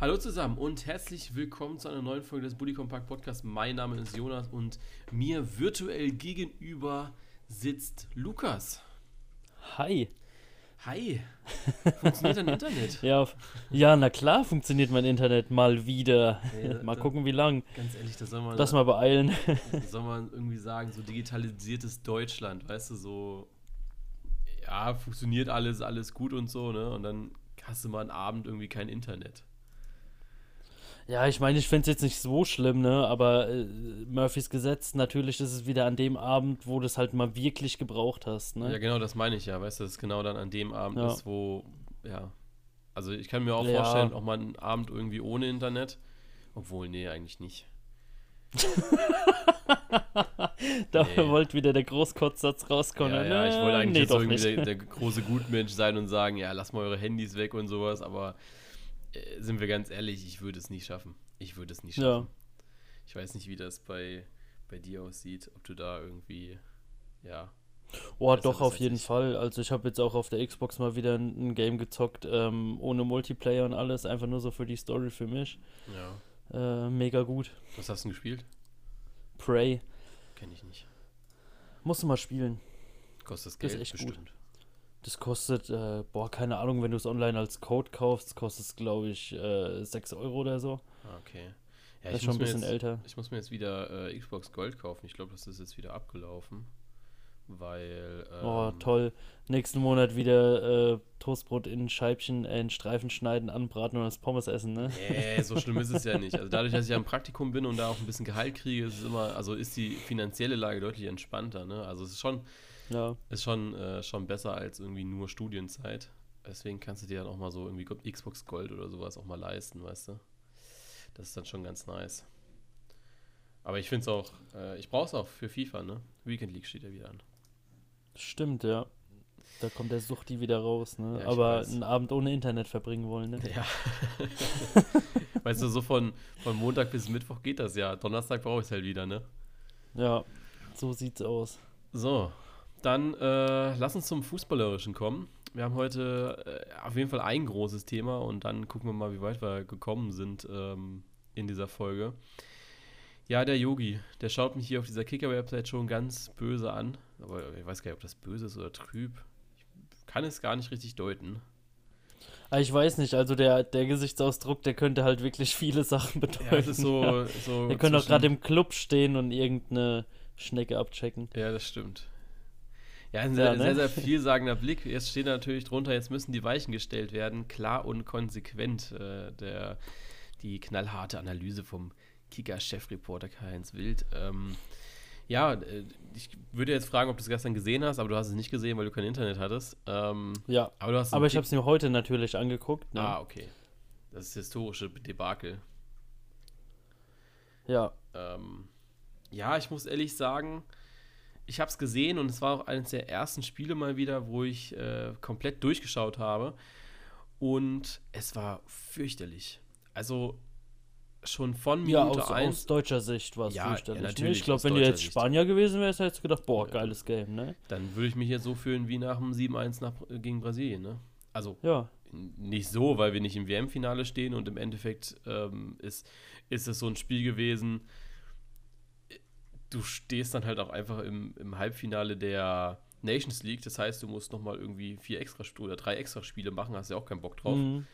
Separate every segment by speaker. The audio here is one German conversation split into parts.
Speaker 1: Hallo zusammen und herzlich willkommen zu einer neuen Folge des Bully Compact Podcasts. Mein Name ist Jonas und mir virtuell gegenüber sitzt Lukas.
Speaker 2: Hi.
Speaker 1: Hi. Funktioniert dein Internet?
Speaker 2: Ja, ja, na klar funktioniert mein Internet mal wieder.
Speaker 1: Ja,
Speaker 2: mal
Speaker 1: da-
Speaker 2: gucken, wie lang.
Speaker 1: Ganz ehrlich, das soll man,
Speaker 2: Lass mal beeilen.
Speaker 1: das soll man irgendwie sagen, so digitalisiertes Deutschland, weißt du, so, ja, funktioniert alles, alles gut und so, ne? Und dann hast du mal einen Abend irgendwie kein Internet.
Speaker 2: Ja, ich meine, ich finde es jetzt nicht so schlimm, ne? Aber äh, Murphys Gesetz, natürlich ist es wieder an dem Abend, wo du es halt mal wirklich gebraucht hast, ne?
Speaker 1: Ja, genau, das meine ich ja, weißt du, dass es genau dann an dem Abend
Speaker 2: Ja.
Speaker 1: ist, wo, ja. Also ich kann mir auch
Speaker 2: Ja.
Speaker 1: vorstellen, auch mal einen Abend irgendwie ohne Internet. Obwohl, nee, eigentlich nicht.
Speaker 2: da
Speaker 1: nee.
Speaker 2: wollte wieder der Großkotzsatz rauskommen.
Speaker 1: ja, ja, ich wollte eigentlich
Speaker 2: nee,
Speaker 1: jetzt irgendwie
Speaker 2: nicht.
Speaker 1: der, der große Gutmensch sein und sagen, ja, lass mal eure Handys weg und sowas, aber sind wir ganz ehrlich, ich würde es nicht schaffen. Ich würde es nicht
Speaker 2: Ja.
Speaker 1: schaffen. Ich weiß nicht, wie das bei, bei dir aussieht, ob du da irgendwie, ja.
Speaker 2: Oh, doch, auf jeden. Fall. Also ich habe jetzt auch auf der Xbox mal wieder ein, Game gezockt, ähm, ohne Multiplayer und alles, einfach nur so für die Story für mich.
Speaker 1: Ja.
Speaker 2: Äh, mega gut.
Speaker 1: Was hast du denn gespielt?
Speaker 2: Prey.
Speaker 1: Kenne ich nicht.
Speaker 2: Musst du mal spielen.
Speaker 1: Kostet das Geld?
Speaker 2: ist echt gut. Das kostet, äh, boah, keine Ahnung, wenn du es online als Code kaufst, kostet es, glaube ich, äh, 6 Euro oder so.
Speaker 1: Ah, okay. Ja,
Speaker 2: das ist schon ein bisschen
Speaker 1: jetzt,
Speaker 2: älter.
Speaker 1: Ich muss mir jetzt wieder äh, Xbox Gold kaufen. Ich glaube, das ist jetzt wieder abgelaufen. Weil. Ähm,
Speaker 2: Oh, toll. Nächsten Monat wieder äh, Toastbrot in Scheibchen, äh, in Streifen schneiden, anbraten und als Pommes essen, ne?
Speaker 1: Nee, so schlimm ist es ja nicht. Also dadurch, dass ich ja im Praktikum bin und da auch ein bisschen Gehalt kriege, ist es immer, also ist die finanzielle Lage deutlich entspannter, ne? Also es ist schon,
Speaker 2: Ja.
Speaker 1: ist schon, äh, schon besser als irgendwie nur Studienzeit. Deswegen kannst du dir dann auch mal so irgendwie Xbox Gold oder sowas auch mal leisten, weißt du? Das ist dann schon ganz nice. Aber ich finde es auch, äh, ich brauche es auch für FIFA, ne? Weekend League steht ja wieder an.
Speaker 2: Stimmt, ja. Da kommt der Suchti wieder raus, ne?
Speaker 1: Ja,
Speaker 2: Aber
Speaker 1: weiß.
Speaker 2: einen Abend ohne Internet verbringen wollen, ne?
Speaker 1: Ja. weißt du, so von, von Montag bis Mittwoch geht das ja. Donnerstag brauche ich es halt wieder, ne?
Speaker 2: Ja, so sieht's aus.
Speaker 1: So, dann äh, lass uns zum Fußballerischen kommen. Wir haben heute äh, auf jeden Fall ein großes Thema und dann gucken wir mal, wie weit wir gekommen sind ähm, in dieser Folge. Ja, der Yogi, der schaut mich hier auf dieser Kicker-Website schon ganz böse an. Aber ich weiß gar nicht, ob das böse ist oder trüb. Ich kann es gar nicht richtig deuten.
Speaker 2: Aber ich weiß nicht, also der, der Gesichtsausdruck, der könnte halt wirklich viele Sachen bedeuten.
Speaker 1: Ja, es ist so. so
Speaker 2: Der könnte auch gerade im Club stehen und irgendeine Schnecke abchecken.
Speaker 1: Ja, das stimmt. Ja, ein
Speaker 2: Ja,
Speaker 1: sehr,
Speaker 2: ne?
Speaker 1: sehr, sehr vielsagender Blick. Jetzt steht natürlich drunter, jetzt müssen die Weichen gestellt werden. Klar und konsequent. Äh, der, die knallharte Analyse vom Kicker-Chefreporter Karl-Heinz Wild. Ähm, ja, äh, ich würde jetzt fragen, ob du es gestern gesehen hast, aber du hast es nicht gesehen, weil du kein Internet hattest. Ähm,
Speaker 2: Ja,
Speaker 1: aber
Speaker 2: aber ich habe es mir heute natürlich angeguckt. Ne?
Speaker 1: Ah, okay. Das ist historische Debakel.
Speaker 2: Ja,
Speaker 1: Ähm, ja, ich muss ehrlich sagen, ich habe es gesehen und es war auch eines der ersten Spiele mal wieder, wo ich äh, komplett durchgeschaut habe. Und es war fürchterlich. Also schon von
Speaker 2: ja
Speaker 1: Minute
Speaker 2: aus,
Speaker 1: 1.
Speaker 2: aus deutscher Sicht war es
Speaker 1: Ja,
Speaker 2: fürchterlich.
Speaker 1: ja,
Speaker 2: ne?
Speaker 1: natürlich,
Speaker 2: ich glaube,
Speaker 1: aus
Speaker 2: wenn du jetzt
Speaker 1: Sicht.
Speaker 2: Spanier gewesen wärst, hättest du gedacht, boah,
Speaker 1: Ja.
Speaker 2: geiles Game, ne?
Speaker 1: Dann würde ich mich jetzt so fühlen wie nach dem 7-1 nach, gegen Brasilien. Ne? Also
Speaker 2: Ja,
Speaker 1: nicht so, weil wir nicht im WM-Finale stehen und im Endeffekt ähm, ist, ist es so ein Spiel gewesen. Du stehst dann halt auch einfach im, im Halbfinale der Nations League, das heißt, du musst nochmal irgendwie vier extra oder drei extra Spiele machen, hast ja auch keinen Bock drauf.
Speaker 2: mhm.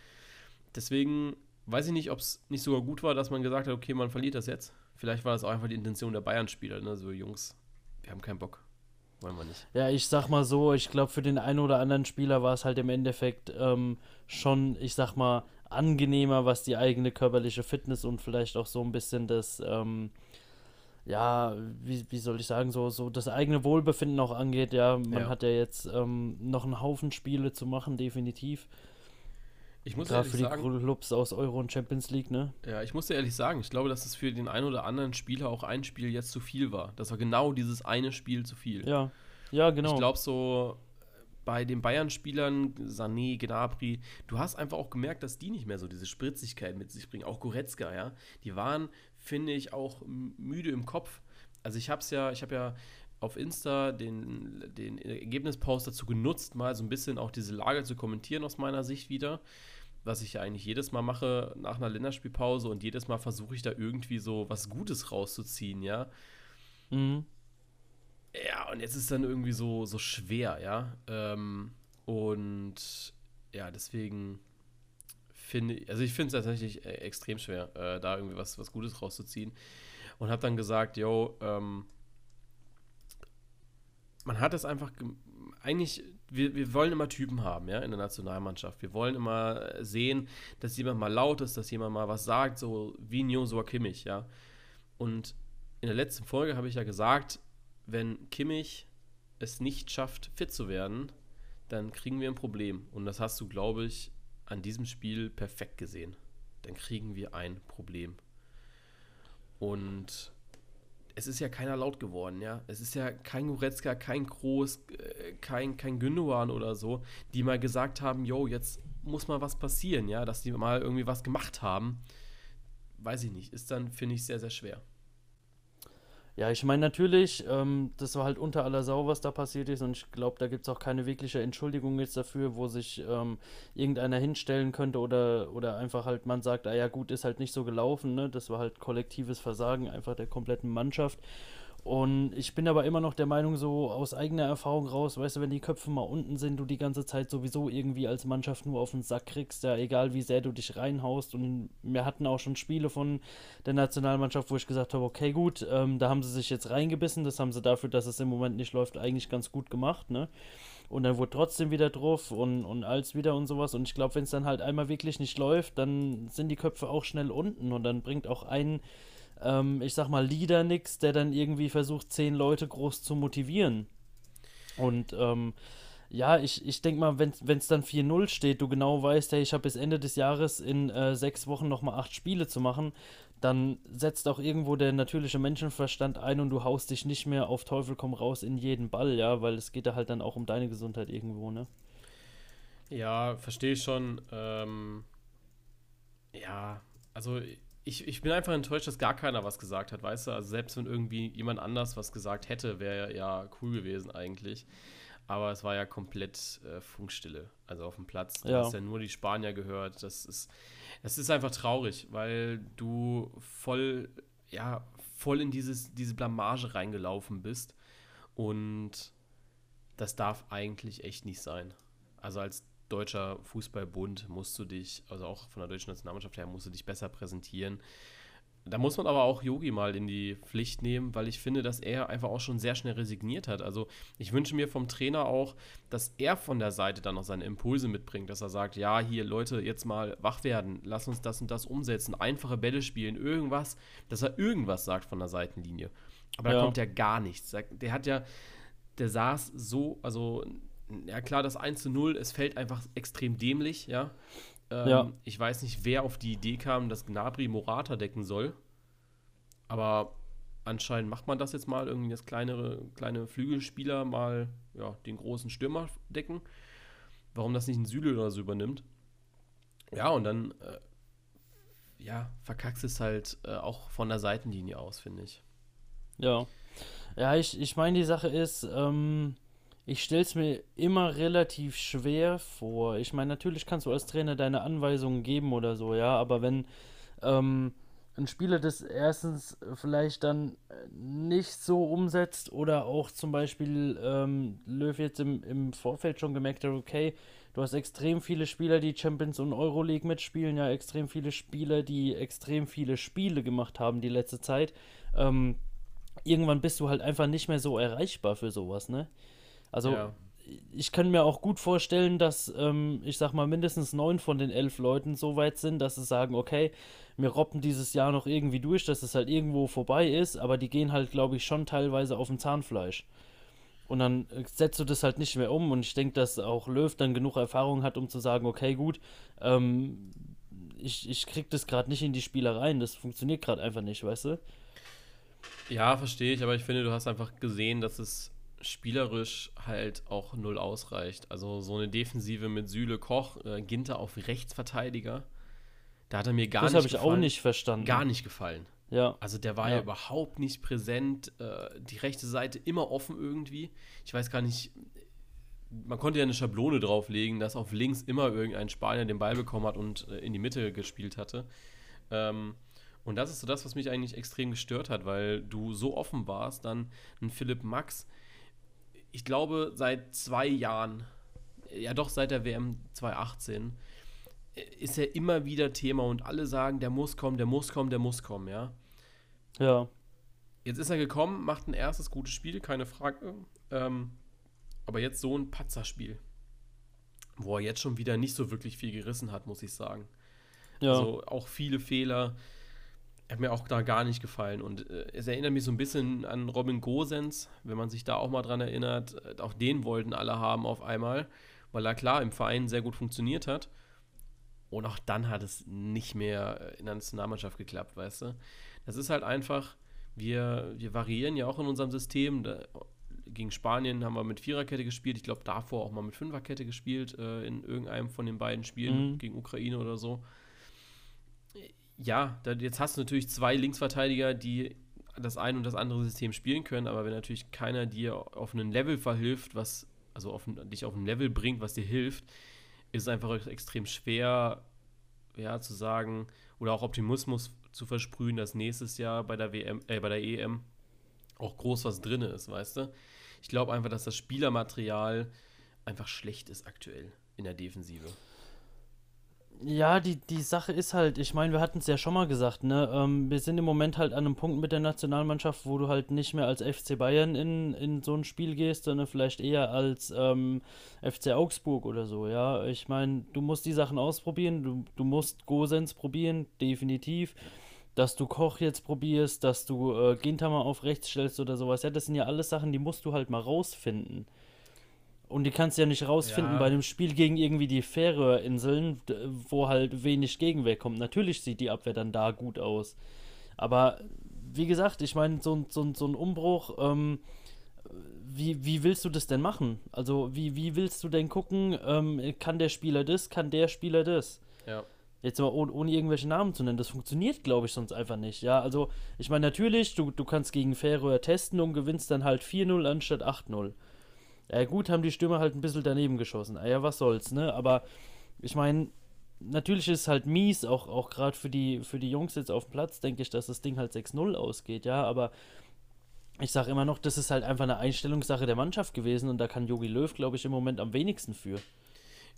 Speaker 1: Deswegen weiß ich nicht, ob es nicht sogar gut war, dass man gesagt hat, okay, man verliert das jetzt. Vielleicht war das auch einfach die Intention der Bayern-Spieler, ne? So, Jungs, wir haben keinen Bock. Wollen wir nicht.
Speaker 2: ja, ich sag mal so, ich glaube, für den einen oder anderen Spieler war es halt im Endeffekt ähm, schon, ich sag mal, angenehmer, was die eigene körperliche Fitness und vielleicht auch so ein bisschen das, ähm, ja, wie, wie soll ich sagen, so, so das eigene Wohlbefinden auch angeht. Ja, man
Speaker 1: Ja.
Speaker 2: hat ja jetzt ähm, noch einen Haufen Spiele zu machen, definitiv.
Speaker 1: Ich muss
Speaker 2: Gerade für die
Speaker 1: sagen,
Speaker 2: Clubs aus Euro und Champions League, ne?
Speaker 1: Ja, ich muss dir ehrlich sagen, ich glaube, dass es für den einen oder anderen Spieler auch ein Spiel jetzt zu viel war. Das war genau dieses eine Spiel zu viel.
Speaker 2: Ja, ja, genau.
Speaker 1: Ich glaube, so äh, bei den Bayern-Spielern, Sané, Gnabry, du hast einfach auch gemerkt, dass die nicht mehr so diese Spritzigkeit mit sich bringen. Auch Goretzka, ja. Die waren, finde ich, auch müde im Kopf. Also ich habe es ja, ich habe ja auf Insta den, den Ergebnispost dazu genutzt, mal so ein bisschen auch diese Lage zu kommentieren aus meiner Sicht wieder. was ich ja eigentlich jedes Mal mache nach einer Länderspielpause und jedes Mal versuche ich da irgendwie so was Gutes rauszuziehen, ja. Mhm. Ja, und jetzt ist dann irgendwie so, so schwer, ja. Ähm, und ja, deswegen finde also ich finde es tatsächlich äh, extrem schwer, äh, da irgendwie was, was Gutes rauszuziehen. Und habe dann gesagt, yo, ähm, man hat es einfach, eigentlich, wir, wir wollen immer Typen haben, ja, in der Nationalmannschaft. Wir wollen immer sehen, dass jemand mal laut ist, dass jemand mal was sagt, so wie Joshua Kimmich, ja. Und in der letzten Folge habe ich ja gesagt, wenn Kimmich es nicht schafft, fit zu werden, dann kriegen wir ein Problem. Und das hast du, glaube ich, an diesem Spiel perfekt gesehen. Dann kriegen wir ein Problem. Und es ist ja keiner laut geworden, ja. Es ist ja kein Goretzka, kein Groß, äh, kein, kein Gündogan oder so, die mal gesagt haben, yo, jetzt muss mal was passieren, ja, dass die mal irgendwie was gemacht haben. Weiß ich nicht, ist dann, finde ich, sehr, sehr schwer.
Speaker 2: Ja, ich meine natürlich, ähm, das war halt unter aller Sau, was da passiert ist und ich glaube, da gibt es auch keine wirkliche Entschuldigung jetzt dafür, wo sich ähm, irgendeiner hinstellen könnte oder, oder einfach halt man sagt, ah ja gut, ist halt nicht so gelaufen, ne? Das war halt kollektives Versagen einfach der kompletten Mannschaft und ich bin aber immer noch der Meinung, so aus eigener Erfahrung raus, weißt du, wenn die Köpfe mal unten sind, du die ganze Zeit sowieso irgendwie als Mannschaft nur auf den Sack kriegst, ja, egal wie sehr du dich reinhaust. Und wir hatten auch schon Spiele von der Nationalmannschaft, wo ich gesagt habe, okay, gut, ähm, da haben sie sich jetzt reingebissen, das haben sie dafür, dass es im Moment nicht läuft, eigentlich ganz gut gemacht, ne? Und dann wurde trotzdem wieder drauf und, und als wieder und sowas. Und ich glaube, wenn es dann halt einmal wirklich nicht läuft, dann sind die Köpfe auch schnell unten und dann bringt auch ein ähm, ich sag mal, Leader nix, der dann irgendwie versucht, zehn Leute groß zu motivieren. Und ähm, ja, ich, ich denke mal, wenn es dann 4-0 steht, du genau weißt, hey, ich habe bis Ende des Jahres in äh, sechs Wochen nochmal acht Spiele zu machen, dann setzt auch irgendwo der natürliche Menschenverstand ein und du haust dich nicht mehr auf Teufel komm raus in jeden Ball, ja, weil es geht da halt dann auch um deine Gesundheit irgendwo, ne?
Speaker 1: Ja, verstehe ich schon. Ähm, ja, also ich, ich bin einfach enttäuscht, dass gar keiner was gesagt hat, weißt du? Also selbst wenn irgendwie jemand anders was gesagt hätte, wäre ja cool gewesen eigentlich. Aber es war ja komplett äh, Funkstille, also auf dem Platz. Du ja. hast ja nur die Spanier gehört. Das ist, das ist einfach traurig, weil du voll, ja, voll in dieses, diese Blamage reingelaufen bist. Und das darf eigentlich echt nicht sein. Also als deutscher Fußballbund musst du dich, also auch von der deutschen Nationalmannschaft her, musst du dich besser präsentieren. Da muss man aber auch Yogi mal in die Pflicht nehmen, weil ich finde, dass er einfach auch schon sehr schnell resigniert hat. Also ich wünsche mir vom Trainer auch, dass er von der Seite dann noch seine Impulse mitbringt, dass er sagt, ja, hier Leute, jetzt mal wach werden, lass uns das und das umsetzen, einfache Bälle spielen, irgendwas, dass er irgendwas sagt von der Seitenlinie. Aber ja. da kommt ja gar nichts. Der hat ja, der saß so, also ja klar, das 1 zu 0, es fällt einfach extrem dämlich, ja. Ähm, ja. Ich weiß nicht, wer auf die Idee kam, dass Gnabry Morata decken soll. Aber anscheinend macht man das jetzt mal, irgendwie das kleinere, kleine Flügelspieler mal ja, den großen Stürmer decken. Warum das nicht ein Süle oder so übernimmt. Ja, und dann äh, ja, verkackst es halt äh, auch von der Seitenlinie aus, finde ich.
Speaker 2: Ja. Ja, ich, ich meine, die Sache ist, ähm, ich stelle es mir immer relativ schwer vor. Ich meine, natürlich kannst du als Trainer deine Anweisungen geben oder so, ja, aber wenn ähm, ein Spieler das erstens vielleicht dann nicht so umsetzt oder auch zum Beispiel ähm, Löw jetzt im, im Vorfeld schon gemerkt hat, okay, du hast extrem viele Spieler, die Champions und Euroleague mitspielen, ja, extrem viele Spieler, die extrem viele Spiele gemacht haben die letzte Zeit. Ähm, irgendwann bist du halt einfach nicht mehr so erreichbar für sowas, ne? Also ja. ich kann mir auch gut vorstellen, dass ähm, ich sag mal mindestens neun von den elf Leuten so weit sind, dass sie sagen, okay, wir robben dieses Jahr noch irgendwie durch, dass es halt irgendwo vorbei ist, aber die gehen halt, glaube ich, schon teilweise auf dem Zahnfleisch. Und dann äh, setzt du das halt nicht mehr um. Und ich denke, dass auch Löw dann genug Erfahrung hat, um zu sagen, okay, gut, ähm, ich, ich krieg das gerade nicht in die Spielereien. Das funktioniert gerade einfach nicht, weißt du?
Speaker 1: Ja, verstehe ich, aber ich finde, du hast einfach gesehen, dass es spielerisch halt auch null ausreicht. Also so eine Defensive mit Süle Koch, äh, Ginter auf Rechtsverteidiger, da hat er mir gar das nicht
Speaker 2: gefallen. Das habe ich auch nicht verstanden.
Speaker 1: Gar nicht gefallen. Ja. Also der war ja, ja überhaupt nicht präsent. Äh, die rechte Seite immer offen irgendwie. Ich weiß gar nicht, man konnte ja eine Schablone drauflegen, dass auf links immer irgendein Spanier den Ball bekommen hat und äh, in die Mitte gespielt hatte. Ähm, und das ist so das, was mich eigentlich extrem gestört hat, weil du so offen warst, dann ein Philipp Max, ich glaube, seit zwei Jahren, ja doch seit der WM 2018, ist er immer wieder Thema und alle sagen, der muss kommen, der muss kommen, der muss kommen, ja.
Speaker 2: Ja.
Speaker 1: Jetzt ist er gekommen, macht ein erstes gutes Spiel, keine Frage. Ähm, aber jetzt so ein Patzerspiel, wo er jetzt schon wieder nicht so wirklich viel gerissen hat, muss ich sagen. Ja. Also auch viele Fehler. Hat mir auch da gar nicht gefallen. Und äh, es erinnert mich so ein bisschen an Robin Gosens, wenn man sich da auch mal dran erinnert. Äh, auch den wollten alle haben auf einmal, weil er klar im Verein sehr gut funktioniert hat. Und auch dann hat es nicht mehr in der Nationalmannschaft geklappt, weißt du? Das ist halt einfach, wir, wir variieren ja auch in unserem System. Da, gegen Spanien haben wir mit Viererkette gespielt. Ich glaube, davor auch mal mit Fünferkette gespielt, äh, in irgendeinem von den beiden Spielen mhm. gegen Ukraine oder so. Ja, da, jetzt hast du natürlich zwei Linksverteidiger, die das eine und das andere System spielen können, aber wenn natürlich keiner dir auf einen Level verhilft, was, also auf, dich auf ein Level bringt, was dir hilft, ist es einfach extrem schwer, ja, zu sagen, oder auch Optimismus zu versprühen, dass nächstes Jahr bei der WM, äh, bei der EM auch groß was drin ist, weißt du? Ich glaube einfach, dass das Spielermaterial einfach schlecht ist aktuell in der Defensive.
Speaker 2: Ja, die, die Sache ist halt, ich meine, wir hatten es ja schon mal gesagt, ne? Ähm, wir sind im Moment halt an einem Punkt mit der Nationalmannschaft, wo du halt nicht mehr als FC Bayern in, in so ein Spiel gehst, sondern vielleicht eher als ähm, FC Augsburg oder so, ja. Ich meine, du musst die Sachen ausprobieren, du, du musst Gosens probieren, definitiv. Dass du Koch jetzt probierst, dass du äh, Gintama auf rechts stellst oder sowas, ja, das sind ja alles Sachen, die musst du halt mal rausfinden. Und die kannst du ja nicht rausfinden ja. bei einem Spiel gegen irgendwie die Färöerinseln, wo halt wenig Gegenwehr kommt. Natürlich sieht die Abwehr dann da gut aus. Aber wie gesagt, ich meine, so, so, so ein Umbruch, ähm, wie, wie willst du das denn machen? Also, wie, wie willst du denn gucken, ähm, kann der Spieler das, kann der Spieler das?
Speaker 1: Ja.
Speaker 2: Jetzt mal ohne, ohne, irgendwelche Namen zu nennen, das funktioniert, glaube ich, sonst einfach nicht. Ja, also, ich meine, natürlich, du, du kannst gegen Färöer testen und gewinnst dann halt 4-0 anstatt 8-0. Ja, gut, haben die Stürmer halt ein bisschen daneben geschossen. Ah, ja, was soll's, ne? Aber ich meine, natürlich ist es halt mies, auch, auch gerade für die, für die Jungs jetzt auf dem Platz, denke ich, dass das Ding halt 6-0 ausgeht, ja, aber ich sage immer noch, das ist halt einfach eine Einstellungssache der Mannschaft gewesen und da kann Jogi Löw, glaube ich, im Moment am wenigsten für.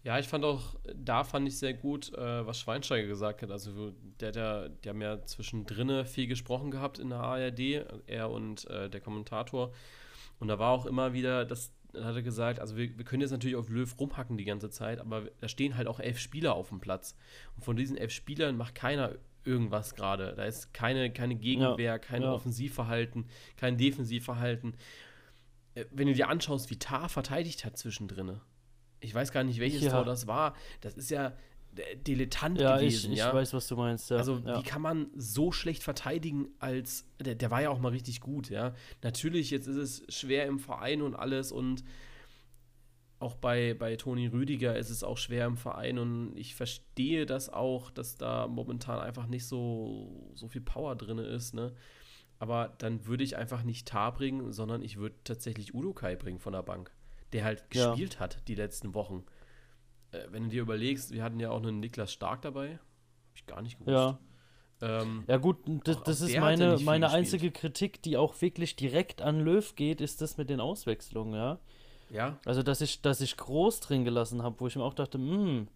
Speaker 1: Ja, ich fand auch, da fand ich sehr gut, äh, was Schweinsteiger gesagt hat. Also, der, der, die haben ja zwischendrin viel gesprochen gehabt in der ARD, er und äh, der Kommentator. Und da war auch immer wieder das dann hat er gesagt, also wir, wir können jetzt natürlich auf Löw rumhacken die ganze Zeit, aber da stehen halt auch elf Spieler auf dem Platz. Und von diesen elf Spielern macht keiner irgendwas gerade. Da ist keine, keine Gegenwehr, ja, kein ja. Offensivverhalten, kein Defensivverhalten. Äh, wenn du dir anschaust, wie Tar verteidigt hat zwischendrin, ich weiß gar nicht, welches ja. Tor das war. Das ist ja, Dilettant
Speaker 2: ja,
Speaker 1: gewesen.
Speaker 2: Ich,
Speaker 1: ja,
Speaker 2: ich weiß, was du meinst. Ja.
Speaker 1: Also,
Speaker 2: ja.
Speaker 1: wie kann man so schlecht verteidigen als. Der, der, war ja auch mal richtig gut, ja. Natürlich, jetzt ist es schwer im Verein und alles und auch bei, bei Toni Rüdiger ist es auch schwer im Verein und ich verstehe das auch, dass da momentan einfach nicht so, so viel Power drin ist, ne? Aber dann würde ich einfach nicht Tar bringen, sondern ich würde tatsächlich Udo Kai bringen von der Bank, der halt gespielt hat die letzten Wochen. Äh, wenn du dir überlegst, wir hatten ja auch einen Niklas Stark dabei. Hab ich gar nicht gewusst.
Speaker 2: Ja. Ähm, ja gut, das, das ist meine, meine einzige Kritik, die auch wirklich direkt an Löw geht, ist das mit den Auswechslungen, ja.
Speaker 1: Ja.
Speaker 2: Also, dass ich, dass ich groß drin gelassen habe, wo ich mir auch dachte, hm,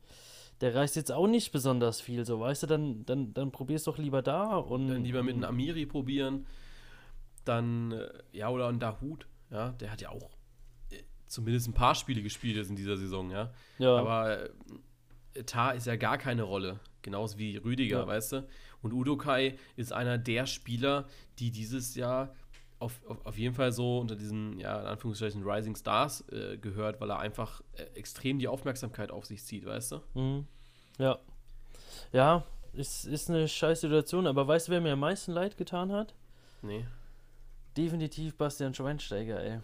Speaker 2: der reißt jetzt auch nicht besonders viel, so, weißt du, dann, dann, dann probier's doch lieber da und.
Speaker 1: Dann lieber mit einem Amiri probieren. Dann, äh, ja, oder ein Dahut, ja, der hat ja auch zumindest ein paar Spiele gespielt ist in dieser Saison, ja.
Speaker 2: ja.
Speaker 1: Aber äh, Tar ist ja gar keine Rolle, genauso wie Rüdiger, ja. weißt du? Und Udokai ist einer der Spieler, die dieses Jahr auf, auf, auf jeden Fall so unter diesen, ja, in Anführungszeichen Rising Stars äh, gehört, weil er einfach äh, extrem die Aufmerksamkeit auf sich zieht, weißt du?
Speaker 2: Mhm. Ja. Ja, es ist eine scheiß Situation, aber weißt du, wer mir am meisten leid getan hat?
Speaker 1: Nee.
Speaker 2: Definitiv Bastian Schweinsteiger, ey.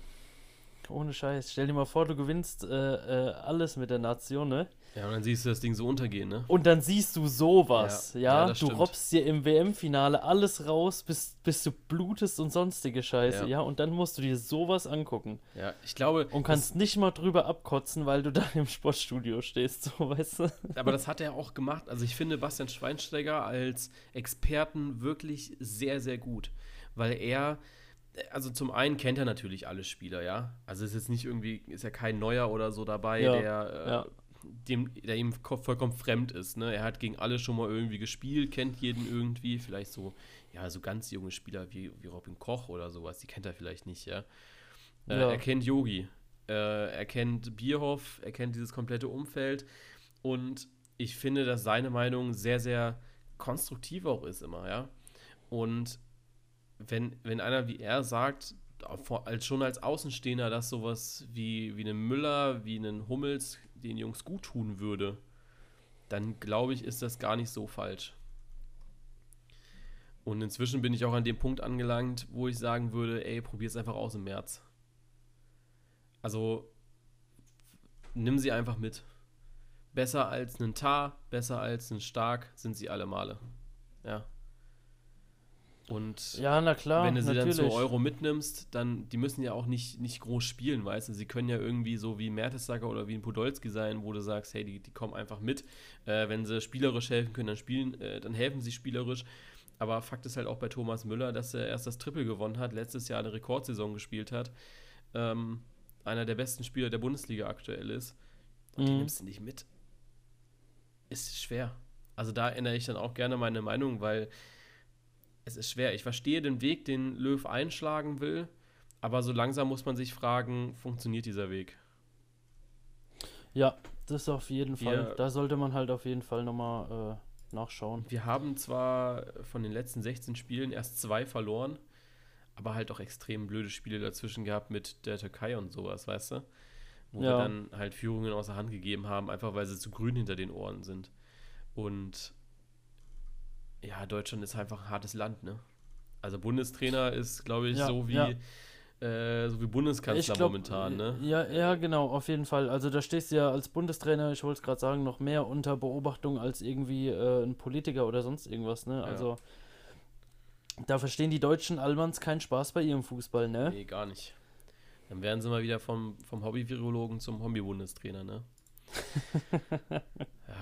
Speaker 2: Ohne Scheiß. Stell dir mal vor, du gewinnst äh, äh, alles mit der Nation, ne?
Speaker 1: Ja, und dann siehst du das Ding so untergehen, ne?
Speaker 2: Und dann siehst du sowas,
Speaker 1: Ja,
Speaker 2: ja?
Speaker 1: ja,
Speaker 2: du
Speaker 1: stimmt.
Speaker 2: robbst dir im WM-Finale alles raus, bis, bis du blutest und sonstige Scheiße,
Speaker 1: Ja.
Speaker 2: ja. Und dann musst du dir sowas angucken.
Speaker 1: Ja, ich glaube.
Speaker 2: Und kannst nicht mal drüber abkotzen, weil du da im Sportstudio stehst, so weißt du?
Speaker 1: Aber das hat er auch gemacht. Also ich finde Bastian Schweinsteiger als Experten wirklich sehr, sehr gut. Weil er. Also zum einen kennt er natürlich alle Spieler, ja. Also ist jetzt nicht irgendwie, ist ja kein Neuer oder so dabei,
Speaker 2: Ja,
Speaker 1: der, äh,
Speaker 2: ja.
Speaker 1: dem, der ihm ko- vollkommen fremd ist. Ne? Er hat gegen alle schon mal irgendwie gespielt, kennt jeden irgendwie. Vielleicht so, ja, so ganz junge Spieler wie, wie Robin Koch oder sowas, die kennt er vielleicht nicht, ja. Äh,
Speaker 2: Ja.
Speaker 1: Er kennt Yogi, äh, er kennt Bierhoff, er kennt dieses komplette Umfeld. Und ich finde, dass seine Meinung sehr, sehr konstruktiv auch ist immer, ja. Und wenn, wenn einer wie er sagt, als, schon als Außenstehender, dass sowas wie, wie einen Müller, wie einen Hummels den Jungs gut tun würde, dann glaube ich, ist das gar nicht so falsch. Und inzwischen bin ich auch an dem Punkt angelangt, wo ich sagen würde, ey, probier es einfach aus im März. Also nimm sie einfach mit. Besser als einen Tar, besser als einen Stark sind sie alle Male. Ja. Und
Speaker 2: Ja, na klar,
Speaker 1: wenn du sie
Speaker 2: natürlich.
Speaker 1: dann zu Euro mitnimmst, dann, die müssen ja auch nicht, nicht groß spielen, weißt du, sie können ja irgendwie so wie ein Mertesacker oder wie ein Podolski sein, wo du sagst, hey, die, die kommen einfach mit. Äh, wenn sie spielerisch helfen können, dann spielen, äh, dann helfen sie spielerisch. Aber Fakt ist halt auch bei Thomas Müller, dass er erst das Triple gewonnen hat, letztes Jahr eine Rekordsaison gespielt hat, ähm, einer der besten Spieler der Bundesliga aktuell ist. Und die
Speaker 2: Mhm.
Speaker 1: nimmst du nicht mit. Ist schwer. Also da ändere ich dann auch gerne meine Meinung, weil es ist schwer. Ich verstehe den Weg, den Löw einschlagen will, aber so langsam muss man sich fragen, funktioniert dieser Weg?
Speaker 2: Ja, das auf jeden Fall.
Speaker 1: Wir-
Speaker 2: Da sollte man halt auf jeden Fall nochmal äh, nachschauen.
Speaker 1: Wir haben zwar von den letzten 16 Spielen erst zwei verloren, aber halt auch extrem blöde Spiele dazwischen gehabt mit der Türkei und sowas, weißt du? Wo wir
Speaker 2: Ja.
Speaker 1: dann halt Führungen außer Hand gegeben haben, einfach weil sie zu grün hinter den Ohren sind. Und ja, Deutschland ist einfach ein hartes Land, ne? Also Bundestrainer ist, glaube ich,
Speaker 2: Ja,
Speaker 1: so wie
Speaker 2: ja.
Speaker 1: äh, so wie Bundeskanzler
Speaker 2: glaub,
Speaker 1: momentan, ne?
Speaker 2: Ja, ja, genau, auf jeden Fall. Also da stehst du ja als Bundestrainer, ich wollte es gerade sagen, noch mehr unter Beobachtung als irgendwie äh, ein Politiker oder sonst irgendwas, ne?
Speaker 1: Ja.
Speaker 2: Also da verstehen die deutschen Almans keinen Spaß bei ihrem Fußball, ne?
Speaker 1: Nee, gar nicht. Dann werden sie mal wieder vom, vom Hobby-Virologen zum Hobby-Bundestrainer, ne? ja,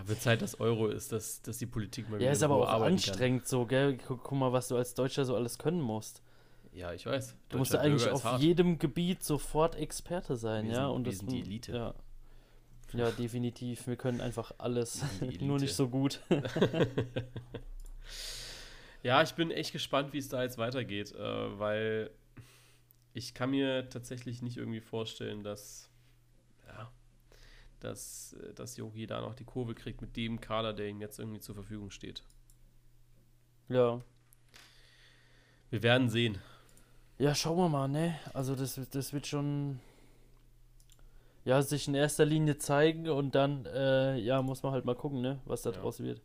Speaker 1: wird Zeit, dass Euro ist, dass, dass die Politik mal
Speaker 2: Ja,
Speaker 1: wieder
Speaker 2: ist
Speaker 1: in
Speaker 2: aber auch anstrengend so, gell? Guck, guck mal, was du als Deutscher so alles können musst.
Speaker 1: Kann. Ja, ich weiß.
Speaker 2: Du musst ja eigentlich
Speaker 1: ist
Speaker 2: auf
Speaker 1: hart.
Speaker 2: jedem Gebiet sofort Experte sein,
Speaker 1: Wir
Speaker 2: ja?
Speaker 1: sind-
Speaker 2: Und
Speaker 1: wir
Speaker 2: das
Speaker 1: sind die Elite.
Speaker 2: Ja. ja, definitiv. Wir können einfach alles. Nur nicht so gut.
Speaker 1: Ja, ich bin echt gespannt, wie es da jetzt weitergeht, äh, weil ich kann mir tatsächlich nicht irgendwie vorstellen, dass, ja, dass, äh, dass Yogi da noch die Kurve kriegt mit dem Kader, der ihm jetzt irgendwie zur Verfügung steht.
Speaker 2: ja.
Speaker 1: Wir werden sehen.
Speaker 2: Ja, schauen wir mal, ne? Also das, das wird schon ja, sich in erster Linie zeigen und dann, äh, ja, muss man halt mal gucken, ne, was da
Speaker 1: Ja.
Speaker 2: draus wird.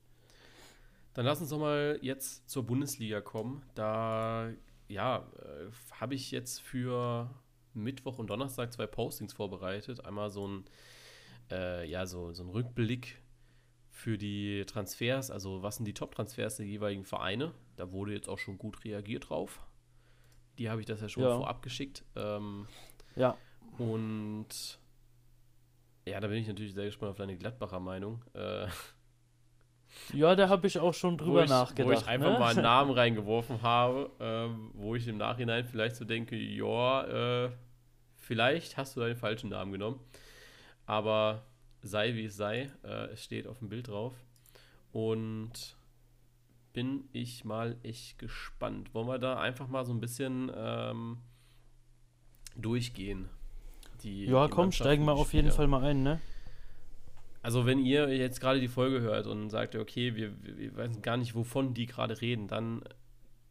Speaker 1: Dann lass uns doch mal jetzt zur Bundesliga kommen. Da, ja, äh, habe ich jetzt für Mittwoch und Donnerstag zwei Postings vorbereitet. Einmal so ein, äh, ja, so, so ein Rückblick für die Transfers, also was sind die Top-Transfers der jeweiligen Vereine. Da wurde jetzt auch schon gut reagiert drauf. Die habe ich das ja schon
Speaker 2: Ja.
Speaker 1: vorab geschickt. Ähm,
Speaker 2: Ja,
Speaker 1: und ja, da bin ich natürlich sehr gespannt auf deine Gladbacher Meinung. Äh,
Speaker 2: ja, da habe ich auch schon drüber
Speaker 1: wo ich,
Speaker 2: nachgedacht.
Speaker 1: Wo ich einfach
Speaker 2: ne?
Speaker 1: mal einen Namen reingeworfen habe, ähm, wo ich im Nachhinein vielleicht so denke, ja, äh, vielleicht hast du deinen falschen Namen genommen. Aber sei wie es sei, äh, es steht auf dem Bild drauf. Und bin ich mal echt gespannt. Wollen wir da einfach mal so ein bisschen ähm, durchgehen? Die,
Speaker 2: ja,
Speaker 1: die
Speaker 2: komm, steigen wir auf jeden. Fall mal ein, ne?
Speaker 1: Also wenn ihr jetzt gerade die Folge hört und sagt, okay, wir, wir, wir wissen gar nicht, wovon die gerade reden, dann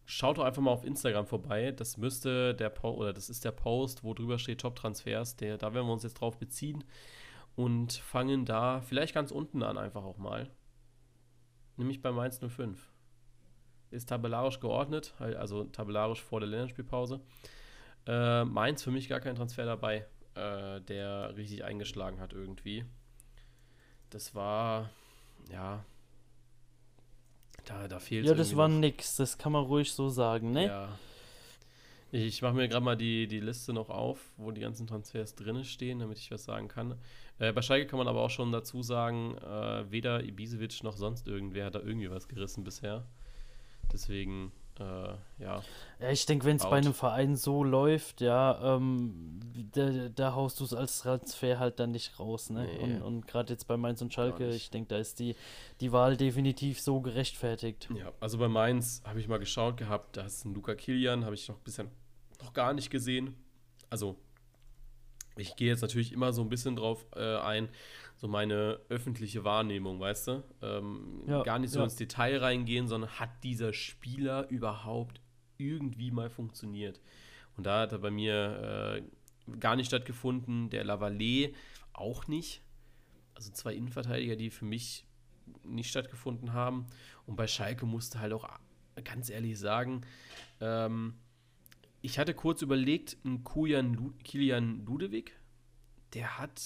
Speaker 1: schaut doch einfach mal auf Instagram vorbei. Das müsste der po oder das ist der Post, wo drüber steht Top Transfers. Der, da werden wir uns jetzt drauf beziehen und fangen da vielleicht ganz unten an einfach auch mal. Nämlich bei Mainz 05. Ist tabellarisch geordnet, halt, also tabellarisch vor der Länderspielpause. Äh, Mainz für mich gar kein Transfer dabei. äh, der richtig eingeschlagen hat irgendwie. Das war, ja, da, da fehlt
Speaker 2: Ja, das war nix, das kann man ruhig so sagen, ne?
Speaker 1: Ja. Ich mache mir gerade mal die, die Liste noch auf, wo die ganzen Transfers drin stehen, damit ich was sagen kann. Äh, bei Schalke kann man aber auch schon dazu sagen, äh, weder Ibisevic noch sonst irgendwer hat da irgendwie was gerissen bisher. Deswegen, äh, ja.
Speaker 2: Ja, ich denke, wenn es bei einem Verein so läuft, ja, ähm, da, da haust du es als Transfer halt dann nicht raus, ne? Nee. Und, und gerade jetzt bei Mainz und Schalke, ich denke, da ist die, die Wahl definitiv so gerechtfertigt.
Speaker 1: Ja, also bei Mainz habe ich mal geschaut gehabt, da ist ein Luca Kilian, habe ich noch bisher noch gar nicht gesehen. Also, ich gehe jetzt natürlich immer so ein bisschen drauf äh, ein, so meine öffentliche Wahrnehmung, weißt du? Ähm, ja, gar nicht so ja. ins Detail reingehen, sondern hat dieser Spieler überhaupt irgendwie mal funktioniert? Und da hat er bei mir äh, gar nicht stattgefunden, der Lavallée auch nicht. Also zwei Innenverteidiger, die für mich nicht stattgefunden haben. Und bei Schalke musste halt auch ganz ehrlich sagen, ähm, ich hatte kurz überlegt, ein Kilian Ludewig, der hat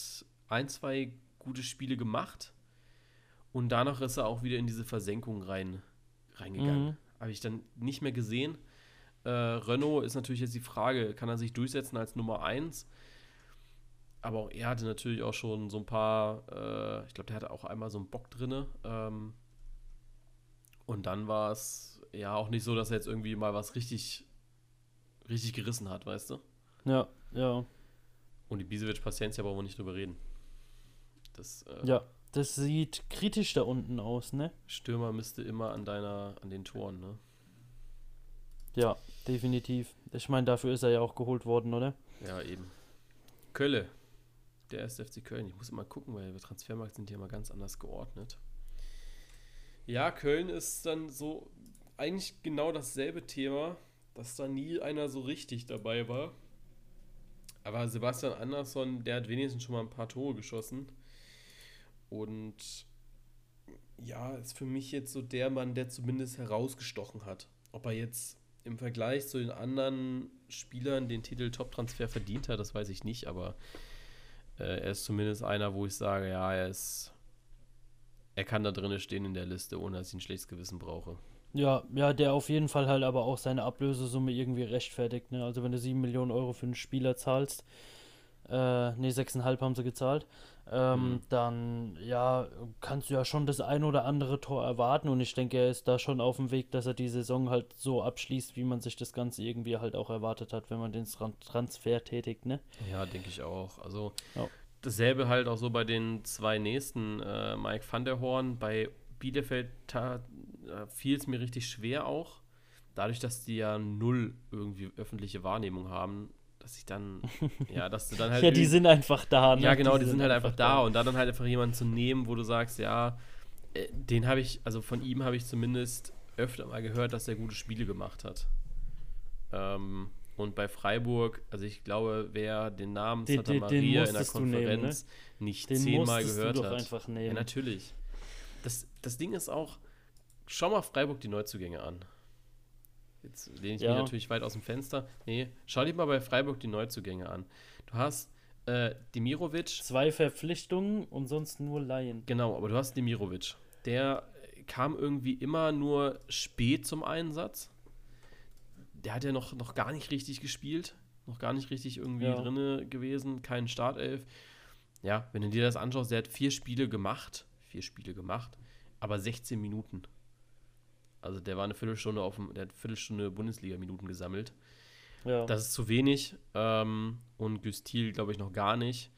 Speaker 1: ein, zwei gute Spiele gemacht und danach ist er auch wieder in diese Versenkung rein, reingegangen. Mhm. Habe ich dann nicht mehr gesehen. Äh, Renault ist natürlich jetzt die Frage, kann er sich durchsetzen als Nummer 1? Aber auch er hatte natürlich auch schon so ein paar, äh, ich glaube, der hatte auch einmal so einen Bock drinne. Ähm, und dann war es ja auch nicht so, dass er jetzt irgendwie mal was richtig, richtig gerissen hat, weißt du?
Speaker 2: Ja, ja.
Speaker 1: Und die Bisevic-Paciencia brauchen wir nicht drüber reden.
Speaker 2: Das, äh, ja, das sieht kritisch da unten aus, ne?
Speaker 1: Stürmer müsste immer an deiner, an den Toren, ne?
Speaker 2: Ja, definitiv. Ich meine, dafür ist er ja auch geholt worden, oder?
Speaker 1: Ja, eben. Kölle. Der erste FC Köln. Ich muss immer gucken, weil wir Transfermarkt sind hier immer ganz anders geordnet. Ja, Köln ist dann so eigentlich genau dasselbe Thema, dass da nie einer so richtig dabei war. Aber Sebastian Andersson, der hat wenigstens schon mal ein paar Tore geschossen. Und ja, ist für mich jetzt so der Mann, der zumindest herausgestochen hat. Ob er jetzt im Vergleich zu den anderen Spielern den Titel Top-Transfer verdient hat, das weiß ich nicht, aber äh, er ist zumindest einer, wo ich sage, ja, er ist. Er kann da drinnen stehen in der Liste, ohne dass ich ein schlechtes Gewissen brauche.
Speaker 2: Ja, ja, der auf jeden Fall halt aber auch seine Ablösesumme irgendwie rechtfertigt. Ne? Also wenn du 7 Millionen Euro für einen Spieler zahlst, äh, ne, 6,5 haben sie gezahlt, ähm, mhm. dann ja, kannst du ja schon das ein oder andere Tor erwarten und ich denke, er ist da schon auf dem Weg, dass er die Saison halt so abschließt, wie man sich das Ganze irgendwie halt auch erwartet hat, wenn man den Transfer tätigt, ne?
Speaker 1: Ja, denke ich auch. Also ja. dasselbe halt auch so bei den zwei nächsten, äh, Mike van der Horn, bei Bielefeld fiel es mir richtig schwer auch, dadurch, dass die ja null irgendwie öffentliche Wahrnehmung haben, dass ich dann, ja, dass du dann halt.
Speaker 2: ja, die sind einfach da,
Speaker 1: ne? Ja, genau, die, die sind, sind, halt einfach da. da. Und dann halt einfach jemanden zu nehmen, wo du sagst, ja, äh, den habe ich, also von ihm habe ich zumindest öfter mal gehört, dass er gute Spiele gemacht hat. Ähm, und bei Freiburg, also ich glaube, wer den Namen
Speaker 2: den, Santa Maria in der
Speaker 1: Konferenz
Speaker 2: nehmen,
Speaker 1: ne? nicht den zehnmal gehört
Speaker 2: du doch
Speaker 1: hat.
Speaker 2: Einfach nehmen. Ja,
Speaker 1: natürlich. Das, das Ding ist auch, schau mal Freiburg die Neuzugänge an. Jetzt lehne ich ja. mich natürlich weit aus dem Fenster. Nee, schau dir mal bei Freiburg die Neuzugänge an. Du hast äh, Demirovic.
Speaker 2: Zwei Verpflichtungen und sonst nur Laien.
Speaker 1: Genau, aber du hast Demirovic. Der kam irgendwie immer nur spät zum Einsatz. Der hat ja noch, noch gar nicht richtig gespielt. Noch gar nicht richtig irgendwie ja. drinne gewesen. Kein Startelf. Ja, wenn du dir das anschaust, der hat vier Spiele gemacht. Vier Spiele gemacht, aber 16 Minuten. Also der war eine Viertelstunde auf dem, der hat Viertelstunde Bundesliga-Minuten gesammelt. Ja. Das ist zu wenig. Ähm, und Güstil, glaube ich, noch gar nicht.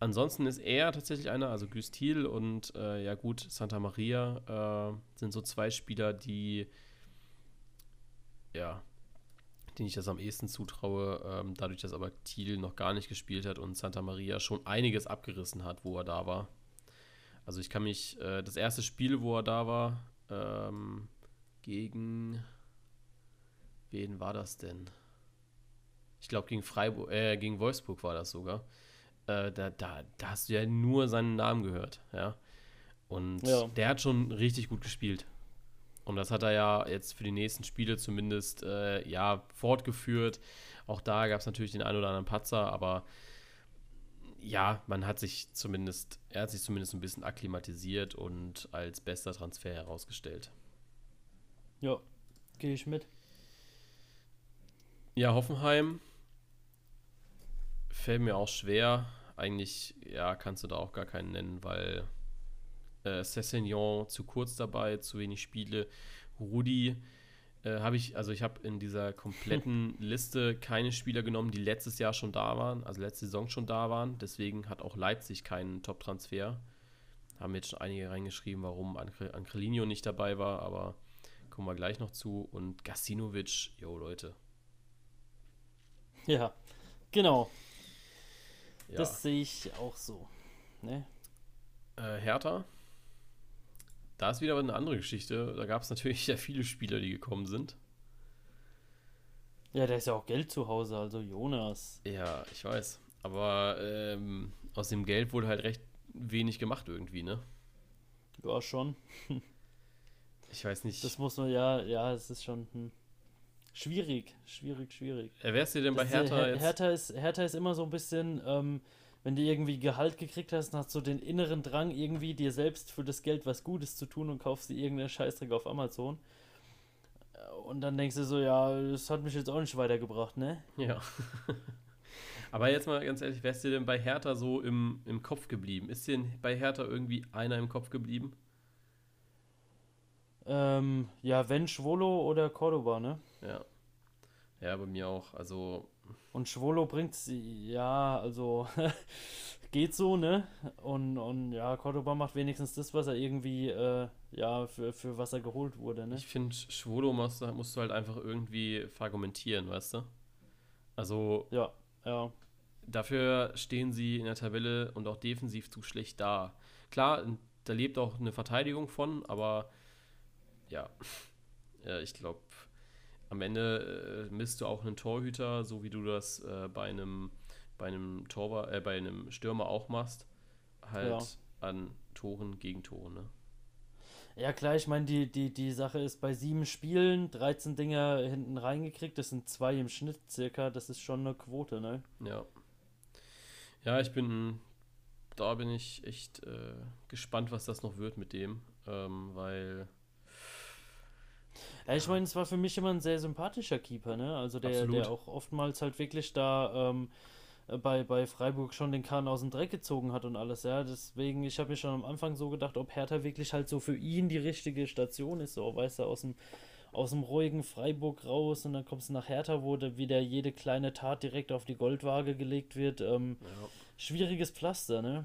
Speaker 1: Ansonsten ist er tatsächlich einer, also Güstil und äh, ja gut, Santa Maria äh, sind so zwei Spieler, die ja, denen ich das am ehesten zutraue, ähm, dadurch, dass aber Thiel noch gar nicht gespielt hat und Santa Maria schon einiges abgerissen hat, wo er da war. Also ich kann mich, äh, das erste Spiel, wo er da war, ähm, gegen. Wen war das denn? Ich glaube, gegen Freiburg, äh, gegen Wolfsburg war das sogar. Äh, da, da, da hast du ja nur seinen Namen gehört, ja. Und ja. der hat schon richtig gut gespielt. Und das hat er ja jetzt für die nächsten Spiele zumindest äh, ja fortgeführt. Auch da gab es natürlich den einen oder anderen Patzer, aber ja, man hat sich zumindest, er hat sich zumindest ein bisschen akklimatisiert und als bester Transfer herausgestellt.
Speaker 2: Ja, gehe ich mit.
Speaker 1: Ja, Hoffenheim fällt mir auch schwer. Eigentlich, ja, kannst du da auch gar keinen nennen, weil äh, Cessignon zu kurz dabei, zu wenig Spiele. Rudi äh, habe ich, also ich habe in dieser kompletten Liste keine Spieler genommen, die letztes Jahr schon da waren, also letzte Saison schon da waren. Deswegen hat auch Leipzig keinen Top-Transfer. Haben jetzt schon einige reingeschrieben, warum Ancrelinho nicht dabei war, aber kommen wir gleich noch zu. Und Gasinovic, jo Leute.
Speaker 2: Ja, genau. Ja. Das sehe ich auch so. Ne?
Speaker 1: Äh, Hertha da ist wieder eine andere Geschichte. Da gab es natürlich sehr viele Spieler, die gekommen sind.
Speaker 2: Ja, da ist ja auch Geld zu Hause, also Jonas.
Speaker 1: Ja, ich weiß. Aber ähm, aus dem Geld wurde halt recht wenig gemacht irgendwie, ne?
Speaker 2: Ja, schon.
Speaker 1: ich weiß nicht.
Speaker 2: Das muss man, ja, ja, es ist schon hm, schwierig, schwierig, schwierig.
Speaker 1: Wer wärst du denn bei Hertha
Speaker 2: Her jetzt? Hertha ist, Hertha ist immer so ein bisschen, ähm, wenn du irgendwie Gehalt gekriegt hast, hast du den inneren Drang, irgendwie dir selbst für das Geld was Gutes zu tun und kaufst dir irgendeine Scheißdreck auf Amazon. Und dann denkst du so, ja, das hat mich jetzt auch nicht weitergebracht, ne?
Speaker 1: Ja. Aber jetzt mal ganz ehrlich, wärst du denn bei Hertha so im, im Kopf geblieben? Ist dir bei Hertha irgendwie einer im Kopf geblieben?
Speaker 2: Ähm, ja, wenn Schwolo oder Cordoba, ne?
Speaker 1: Ja. Ja, bei mir auch. Also
Speaker 2: und Schwolo bringt sie, ja, also geht so, ne? Und, und ja, Cordoba macht wenigstens das, was er irgendwie, äh, ja, für, für was er geholt wurde, ne?
Speaker 1: Ich finde, Schwolo musst, musst du halt einfach irgendwie verargumentieren, weißt du? Also.
Speaker 2: Ja, ja.
Speaker 1: Dafür stehen sie in der Tabelle und auch defensiv zu schlecht da. Klar, da lebt auch eine Verteidigung von, aber ja, ja ich glaube, am Ende äh, misst du auch einen Torhüter, so wie du das äh, bei einem bei einem Torwart, äh, bei einem Stürmer auch machst, halt ja. an Toren, Gegentoren, ne?
Speaker 2: Ja, klar, ich meine, die, die, die Sache ist bei sieben Spielen, 13 Dinger hinten reingekriegt, das sind zwei im Schnitt circa, das ist schon eine Quote, ne?
Speaker 1: Ja. Ja, ich bin, da bin ich echt äh, gespannt, was das noch wird mit dem, ähm, weil
Speaker 2: ja, ich meine, es war für mich immer ein sehr sympathischer Keeper, ne? Also der, der auch oftmals halt wirklich da ähm, bei, bei Freiburg schon den Kahn aus dem Dreck gezogen hat und alles, ja. Deswegen, ich habe mir schon am Anfang so gedacht, ob Hertha wirklich halt so für ihn die richtige Station ist, so, weißt du, aus dem, aus dem ruhigen Freiburg raus und dann kommst du nach Hertha, wo wieder jede kleine Tat direkt auf die Goldwaage gelegt wird. Ähm, ja. Schwieriges Pflaster, ne?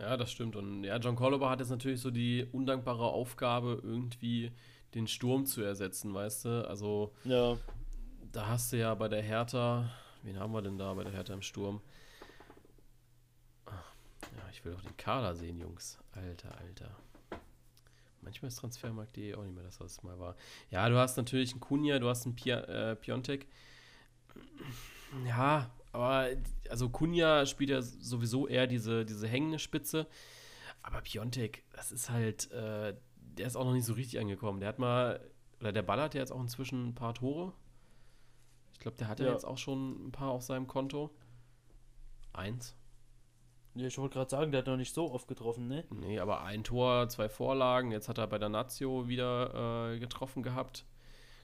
Speaker 1: Ja, das stimmt. Und ja, John Colliver hat jetzt natürlich so die undankbare Aufgabe, irgendwie den Sturm zu ersetzen, weißt du? Also,
Speaker 2: ja.
Speaker 1: da hast du ja bei der Hertha, wen haben wir denn da bei der Hertha im Sturm? Ja, ich will doch den Kader sehen, Jungs. Alter, Alter. Manchmal ist Transfermarkt.de auch nicht mehr das, was es mal war. Ja, du hast natürlich einen Kunja, du hast einen Pia äh, Piontek. Ja, aber also Kunja spielt ja sowieso eher diese, diese hängende Spitze. Aber Piontek, das ist halt, äh, der ist auch noch nicht so richtig angekommen. Der hat mal, oder der ballert ja jetzt auch inzwischen ein paar Tore. Ich glaube, der hat ja. ja jetzt auch schon ein paar auf seinem Konto. Eins.
Speaker 2: Ja, ich wollte gerade sagen, der hat noch nicht so oft getroffen, ne?
Speaker 1: Nee, aber ein Tor, zwei Vorlagen. Jetzt hat er bei der Nazio wieder äh, getroffen gehabt,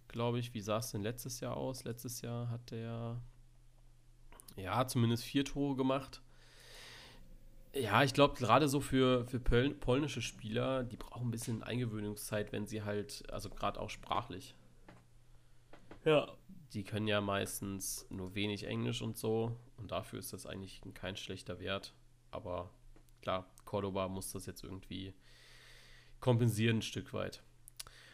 Speaker 1: glaube ich. Wie sah es denn letztes Jahr aus? Letztes Jahr hat der ja zumindest vier Tore gemacht. Ja, ich glaube, gerade so für, für Pol polnische Spieler, die brauchen ein bisschen Eingewöhnungszeit, wenn sie halt, also gerade auch sprachlich.
Speaker 2: Ja.
Speaker 1: Die können ja meistens nur wenig Englisch und so. Und dafür ist das eigentlich kein schlechter Wert. Aber klar, Cordoba muss das jetzt irgendwie kompensieren, ein Stück weit.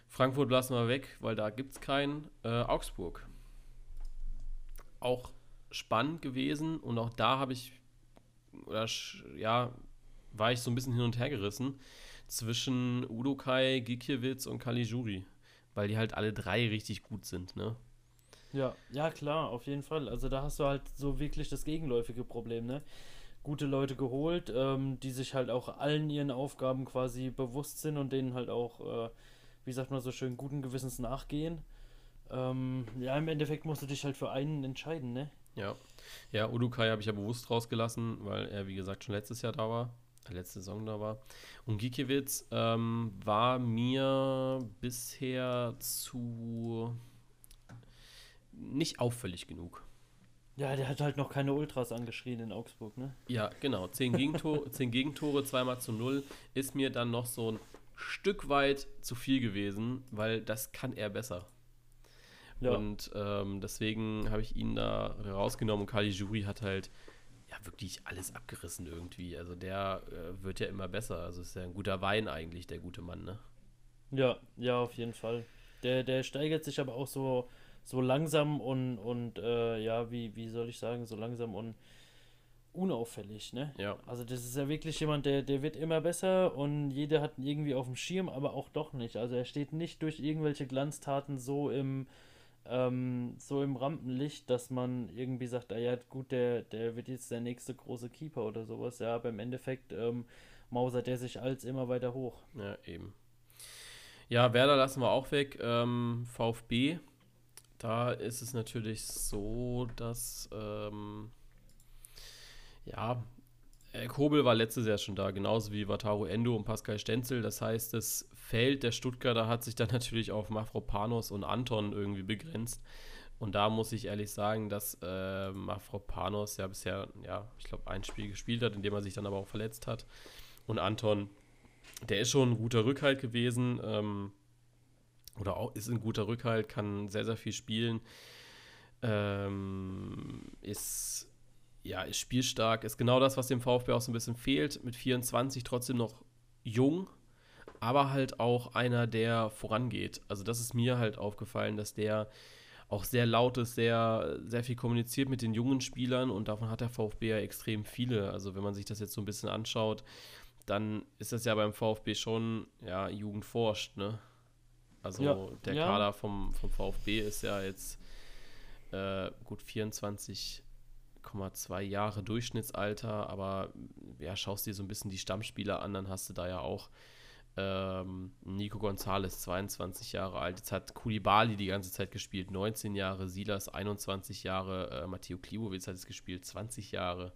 Speaker 1: Frankfurt lassen wir weg, weil da gibt es keinen. Äh, Augsburg. Auch spannend gewesen und auch da habe ich oder ja, war ich so ein bisschen hin und her gerissen zwischen Udokai, Gikiewicz und Caligiuri, weil die halt alle drei richtig gut sind, ne?
Speaker 2: Ja, ja klar, auf jeden Fall. Also da hast du halt so wirklich das gegenläufige Problem, ne? Gute Leute geholt, ähm, die sich halt auch allen ihren Aufgaben quasi bewusst sind und denen halt auch, äh, wie sagt man so schön, guten Gewissens nachgehen. Ähm, ja, im Endeffekt musst du dich halt für einen entscheiden, ne?
Speaker 1: Ja. Ja, Udukai habe ich ja bewusst rausgelassen, weil er, wie gesagt, schon letztes Jahr da war, äh, letzte Saison da war. Und Gikiewicz ähm, war mir bisher zu nicht auffällig genug.
Speaker 2: Ja, der hat halt noch keine Ultras angeschrien in Augsburg, ne?
Speaker 1: Ja, genau. Zehn Gegentore, zehn Gegentore zweimal zu null ist mir dann noch so ein Stück weit zu viel gewesen, weil das kann er besser. Ja. Und ähm, deswegen habe ich ihn da rausgenommen und Kali Juri hat halt ja wirklich alles abgerissen irgendwie. Also der äh, wird ja immer besser. Also ist ja ein guter Wein eigentlich, der gute Mann, ne?
Speaker 2: Ja, ja, auf jeden Fall. Der, der steigert sich aber auch so, so langsam und, und äh, ja, wie, wie soll ich sagen, so langsam und unauffällig, ne?
Speaker 1: Ja.
Speaker 2: Also das ist ja wirklich jemand, der, der wird immer besser und jeder hat ihn irgendwie auf dem Schirm, aber auch doch nicht. Also er steht nicht durch irgendwelche Glanztaten so im ähm, so im Rampenlicht, dass man irgendwie sagt, ah ja gut, der, der wird jetzt der nächste große Keeper oder sowas. Ja, aber im Endeffekt ähm, mausert der sich als immer weiter hoch.
Speaker 1: Ja, eben. Ja, Werder lassen wir auch weg. Ähm, VfB, da ist es natürlich so, dass ähm, ja, Kobel war letztes Jahr schon da, genauso wie Wataru Endo und Pascal Stenzel. Das heißt, das Feld der Stuttgarter hat sich dann natürlich auf Mafropanos und Anton irgendwie begrenzt. Und da muss ich ehrlich sagen, dass äh, Mafropanos ja bisher, ja, ich glaube, ein Spiel gespielt hat, in dem er sich dann aber auch verletzt hat. Und Anton, der ist schon ein guter Rückhalt gewesen. Ähm, oder auch ist ein guter Rückhalt, kann sehr, sehr viel spielen. Ähm, ist ja, ist spielstark, ist genau das, was dem VfB auch so ein bisschen fehlt. Mit 24 trotzdem noch jung, aber halt auch einer, der vorangeht. Also, das ist mir halt aufgefallen, dass der auch sehr laut ist, sehr, sehr viel kommuniziert mit den jungen Spielern und davon hat der VfB ja extrem viele. Also, wenn man sich das jetzt so ein bisschen anschaut, dann ist das ja beim VfB schon, ja, Jugend forscht, ne? Also, ja, der ja. Kader vom, vom VfB ist ja jetzt äh, gut 24 8,2 Jahre Durchschnittsalter, aber ja, schaust dir so ein bisschen die Stammspieler an, dann hast du da ja auch ähm, Nico Gonzalez, 22 Jahre alt. Jetzt hat Kulibali die ganze Zeit gespielt, 19 Jahre, Silas 21 Jahre, äh, Matteo Kliwowitz hat es gespielt, 20 Jahre.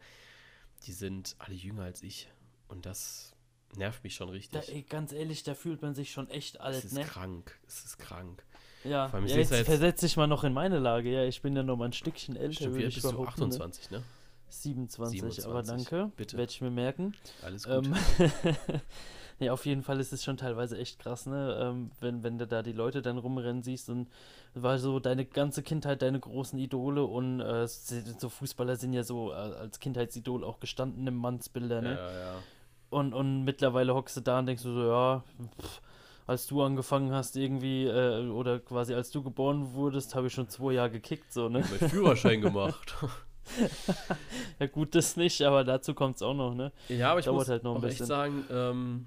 Speaker 1: Die sind alle jünger als ich. Und das nervt mich schon richtig.
Speaker 2: Da, ey, ganz ehrlich, da fühlt man sich schon echt alt,
Speaker 1: es ist
Speaker 2: ne?
Speaker 1: krank. Es ist krank.
Speaker 2: Ja, ja jetzt, jetzt versetze ich mal noch in meine Lage. Ja, ich bin ja noch mal ein Stückchen älter.
Speaker 1: Stimmt, wie bist du? 28, ne?
Speaker 2: 27, 27, aber danke.
Speaker 1: Bitte.
Speaker 2: Werde ich mir merken.
Speaker 1: Alles gut. Ähm,
Speaker 2: ja, auf jeden Fall ist es schon teilweise echt krass, ne? Ähm, wenn, wenn du da die Leute dann rumrennen siehst und war so deine ganze Kindheit deine großen Idole und äh, so Fußballer sind ja so äh, als Kindheitsidol auch gestandene Mannsbilder, ne?
Speaker 1: Ja, ja.
Speaker 2: Und, und mittlerweile hockst du da und denkst du so, ja, pff, als du angefangen hast, irgendwie, äh, oder quasi als du geboren wurdest, habe ich schon zwei Jahre gekickt, so, ne?
Speaker 1: Ich habe Führerschein gemacht.
Speaker 2: ja, gut, das nicht, aber dazu kommt es auch noch, ne?
Speaker 1: Ja, aber ich Dauert muss halt noch ein auch bisschen. echt sagen, ähm,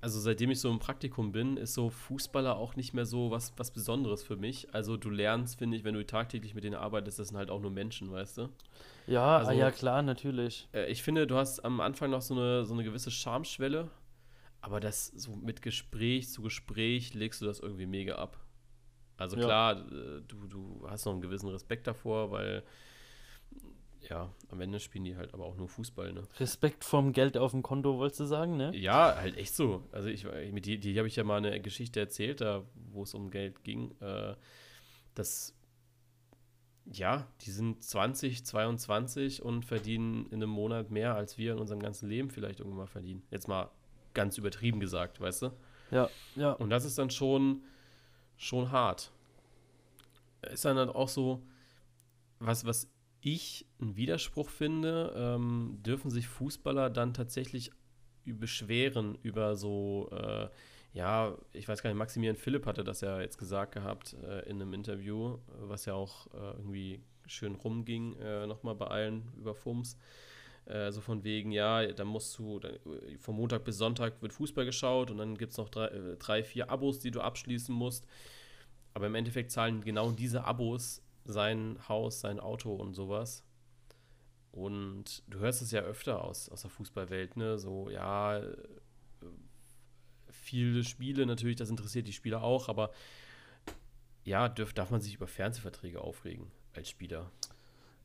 Speaker 1: also seitdem ich so im Praktikum bin, ist so Fußballer auch nicht mehr so was, was Besonderes für mich. Also du lernst, finde ich, wenn du tagtäglich mit denen arbeitest, das sind halt auch nur Menschen, weißt du?
Speaker 2: Ja, also, ja klar, natürlich.
Speaker 1: Äh, ich finde, du hast am Anfang noch so eine, so eine gewisse Schamschwelle, aber das so mit Gespräch zu Gespräch legst du das irgendwie mega ab. Also ja. klar, äh, du, du hast noch einen gewissen Respekt davor, weil ja, am Ende spielen die halt aber auch nur Fußball, ne?
Speaker 2: Respekt vom Geld auf dem Konto, wolltest du sagen, ne?
Speaker 1: Ja, halt echt so. Also ich, mit die, die habe ich ja mal eine Geschichte erzählt, da wo es um Geld ging. Äh, dass ja, die sind 20, 22 und verdienen in einem Monat mehr, als wir in unserem ganzen Leben vielleicht irgendwann mal verdienen. Jetzt mal ganz übertrieben gesagt, weißt du?
Speaker 2: Ja, ja.
Speaker 1: Und das ist dann schon, schon hart. Ist dann halt auch so, was, was ich einen Widerspruch finde, ähm, dürfen sich Fußballer dann tatsächlich beschweren über so, äh, ja, ich weiß gar nicht, Maximilian Philipp hatte das ja jetzt gesagt gehabt äh, in einem Interview, was ja auch äh, irgendwie schön rumging, äh, nochmal bei allen über FUMS. Äh, so von wegen, ja, da musst du, dann, vom Montag bis Sonntag wird Fußball geschaut und dann gibt es noch drei, äh, drei, vier Abos, die du abschließen musst. Aber im Endeffekt zahlen genau diese Abos sein Haus, sein Auto und sowas. Und du hörst es ja öfter aus, aus der Fußballwelt, ne? So, ja, äh, viele Spiele natürlich, das interessiert die Spieler auch, aber ja, dürf, darf man sich über Fernsehverträge aufregen als Spieler.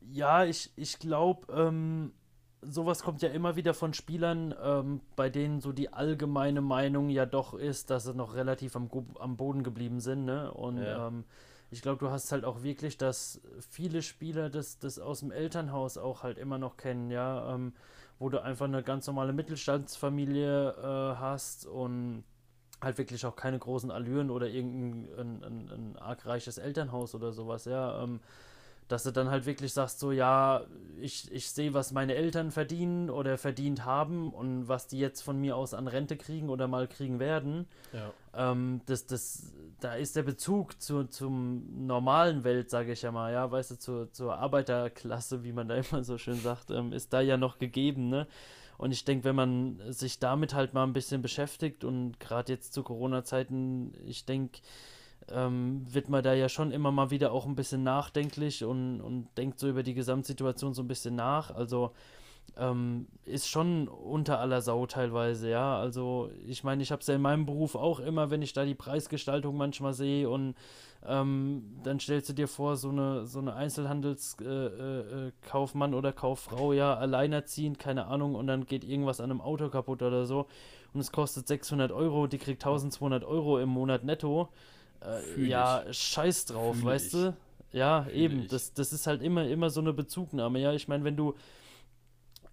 Speaker 2: Ja, ich, ich glaube, ähm, sowas kommt ja immer wieder von Spielern, ähm, bei denen so die allgemeine Meinung ja doch ist, dass sie noch relativ am, am Boden geblieben sind. Ne? Und ja. ähm, ich glaube, du hast halt auch wirklich, dass viele Spieler das, das aus dem Elternhaus auch halt immer noch kennen, ja, ähm, wo du einfach eine ganz normale Mittelstandsfamilie äh, hast und halt wirklich auch keine großen Allüren oder irgendein ein, ein, ein arg reiches Elternhaus oder sowas, ja. Ähm, dass du dann halt wirklich sagst, so ja, ich, ich sehe, was meine Eltern verdienen oder verdient haben und was die jetzt von mir aus an Rente kriegen oder mal kriegen werden. Ja. Ähm, das, das, da ist der Bezug zu, zum normalen Welt, sage ich ja mal, ja, weißt du, zur, zur Arbeiterklasse, wie man da immer so schön sagt, ähm, ist da ja noch gegeben, ne? Und ich denke, wenn man sich damit halt mal ein bisschen beschäftigt und gerade jetzt zu Corona-Zeiten, ich denke, ähm, wird man da ja schon immer mal wieder auch ein bisschen nachdenklich und, und denkt so über die Gesamtsituation so ein bisschen nach. Also ähm, ist schon unter aller Sau teilweise, ja. Also ich meine, ich habe es ja in meinem Beruf auch immer, wenn ich da die Preisgestaltung manchmal sehe und ähm, dann stellst du dir vor, so eine, so eine Einzelhandelskaufmann äh, äh, oder Kauffrau, ja, alleinerziehend, keine Ahnung, und dann geht irgendwas an einem Auto kaputt oder so und es kostet 600 Euro, die kriegt 1200 Euro im Monat netto äh, ja, scheiß drauf, Fühl weißt ich. du? Ja, Fühl eben. Das, das ist halt immer, immer so eine Bezugnahme. Ja, ich meine, wenn du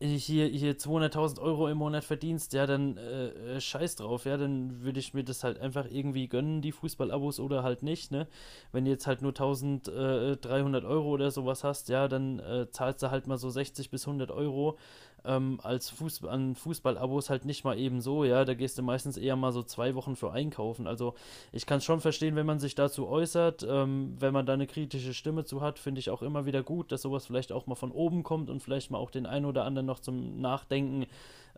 Speaker 2: hier, hier 200.000 Euro im Monat verdienst, ja, dann äh, äh, scheiß drauf, ja, dann würde ich mir das halt einfach irgendwie gönnen, die Fußballabos oder halt nicht, ne? Wenn du jetzt halt nur 1300 Euro oder sowas hast, ja, dann äh, zahlst du halt mal so 60 bis 100 Euro ähm, als Fußball, an Fußballabos halt nicht mal eben so, ja, da gehst du meistens eher mal so zwei Wochen für einkaufen. Also ich kann es schon verstehen, wenn man sich dazu äußert, ähm, wenn man da eine kritische Stimme zu hat, finde ich auch immer wieder gut, dass sowas vielleicht auch mal von oben kommt und vielleicht mal auch den einen oder anderen noch zum Nachdenken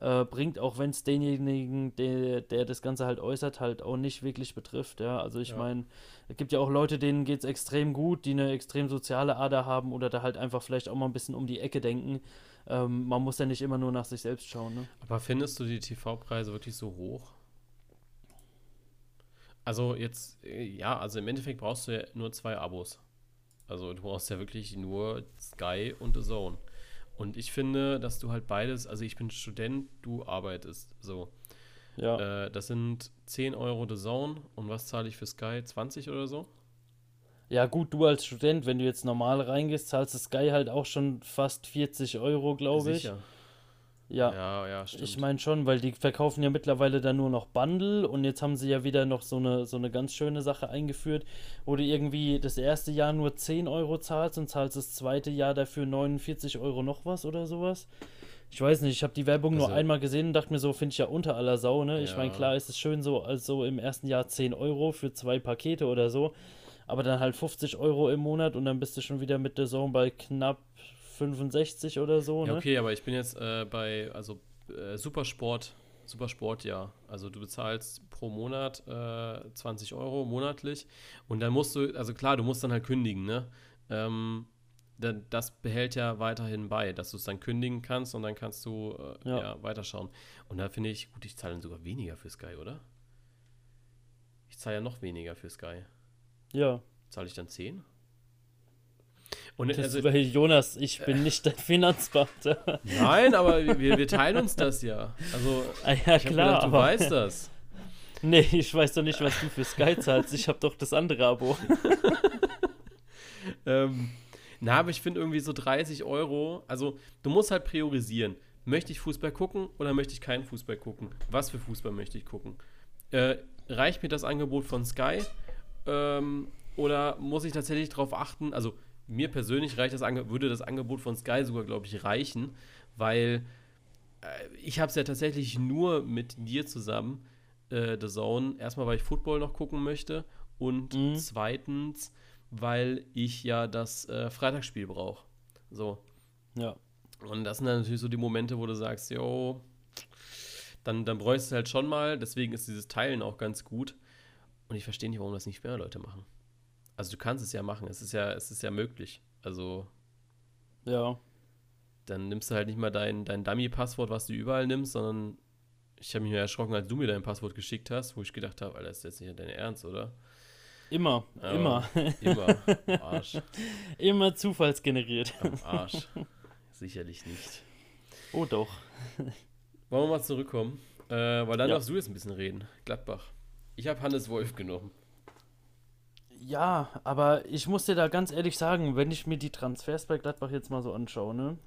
Speaker 2: äh, bringt, auch wenn es denjenigen, der, der das Ganze halt äußert, halt auch nicht wirklich betrifft. Ja, also ich ja. meine, es gibt ja auch Leute, denen geht es extrem gut, die eine extrem soziale Ader haben oder da halt einfach vielleicht auch mal ein bisschen um die Ecke denken ähm, man muss ja nicht immer nur nach sich selbst schauen. Ne?
Speaker 1: Aber findest du die TV-Preise wirklich so hoch? Also jetzt, äh, ja, also im Endeffekt brauchst du ja nur zwei Abos. Also du brauchst ja wirklich nur Sky und The Zone. Und ich finde, dass du halt beides, also ich bin Student, du arbeitest so. Ja. Äh, das sind 10 Euro The Zone und was zahle ich für Sky? 20 oder so?
Speaker 2: Ja, gut, du als Student, wenn du jetzt normal reingehst, zahlst du Sky halt auch schon fast 40 Euro, glaube ich. Sicher. Ja, ja, ja stimmt. Ich meine schon, weil die verkaufen ja mittlerweile dann nur noch Bundle und jetzt haben sie ja wieder noch so eine, so eine ganz schöne Sache eingeführt, wo du irgendwie das erste Jahr nur 10 Euro zahlst und zahlst das zweite Jahr dafür 49 Euro noch was oder sowas. Ich weiß nicht, ich habe die Werbung also, nur einmal gesehen und dachte mir so, finde ich ja unter aller Sau, ne? Ja. Ich meine, klar ist es schön so, also im ersten Jahr 10 Euro für zwei Pakete oder so aber dann halt 50 Euro im Monat und dann bist du schon wieder mit der Zone bei knapp 65 oder so.
Speaker 1: Ja, ne? okay, aber ich bin jetzt äh, bei, also äh, Supersport, Supersport, ja. Also du bezahlst pro Monat äh, 20 Euro monatlich und dann musst du, also klar, du musst dann halt kündigen, ne? Ähm, das behält ja weiterhin bei, dass du es dann kündigen kannst und dann kannst du äh, ja. ja. weiterschauen. Und da finde ich, gut, ich zahle dann sogar weniger für Sky, oder? Ich zahle ja noch weniger für Sky. Ja. Zahle ich dann 10?
Speaker 2: Und das also, weil Jonas, ich bin nicht dein Finanzbeamter.
Speaker 1: Nein, aber wir, wir teilen uns das ja. Also,
Speaker 2: ah, ja, klar, gedacht, du weißt das. Nee, ich weiß doch nicht, was du für Sky zahlst. Ich habe doch das andere Abo.
Speaker 1: ähm, na, aber ich finde irgendwie so 30 Euro. Also, du musst halt priorisieren. Möchte ich Fußball gucken oder möchte ich keinen Fußball gucken? Was für Fußball möchte ich gucken? Äh, reicht mir das Angebot von Sky? Ähm, oder muss ich tatsächlich darauf achten? Also, mir persönlich reicht das würde das Angebot von Sky sogar, glaube ich, reichen, weil äh, ich habe es ja tatsächlich nur mit dir zusammen, äh, The Zone. Erstmal, weil ich Football noch gucken möchte und mhm. zweitens, weil ich ja das äh, Freitagsspiel brauche. So. Ja. Und das sind dann natürlich so die Momente, wo du sagst, yo, dann, dann bräuchst du halt schon mal. Deswegen ist dieses Teilen auch ganz gut. Und ich verstehe nicht, warum das nicht mehr Leute machen. Also du kannst es ja machen, es ist ja, es ist ja möglich. Also. Ja. Dann nimmst du halt nicht mal dein, dein Dummy-Passwort, was du überall nimmst, sondern ich habe mich erschrocken, als du mir dein Passwort geschickt hast, wo ich gedacht habe, Alter, ist jetzt nicht dein Ernst, oder?
Speaker 2: Immer,
Speaker 1: Ja,
Speaker 2: immer.
Speaker 1: Immer. Am Arsch.
Speaker 2: immer zufallsgeneriert.
Speaker 1: Am Arsch. Sicherlich nicht.
Speaker 2: Oh doch.
Speaker 1: Wollen wir mal zurückkommen? Äh, weil dann
Speaker 2: Ja.
Speaker 1: darfst du jetzt ein bisschen reden. Gladbach. Ich habe Hannes Wolf genommen.
Speaker 2: Ja, aber ich muss dir da ganz ehrlich sagen, wenn ich mir die Transfers bei Gladbach jetzt mal so anschaue, ne?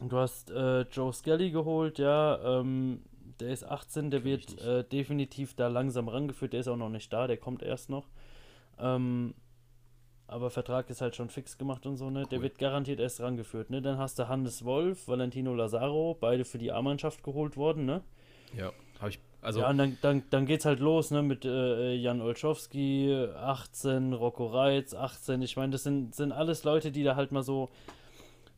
Speaker 2: Du hast äh, Joe Skelly geholt, ja, ähm, der ist 18, der wird äh, definitiv da langsam rangeführt, der ist auch noch nicht da, der kommt erst noch. Ähm, aber Vertrag ist halt schon fix gemacht und so, ne? Der
Speaker 1: Cool.
Speaker 2: wird garantiert erst rangeführt, ne? Dann hast du Hannes Wolf, Valentino Lazaro, beide für die A-Mannschaft geholt worden, ne?
Speaker 1: Ja. Habe ich. Also,
Speaker 2: ja, und dann, dann, dann geht's halt los, ne, mit äh, Jan Olszowski, 18, Rocco Reitz, 18. Ich meine, das sind, sind alles Leute, die da halt mal so,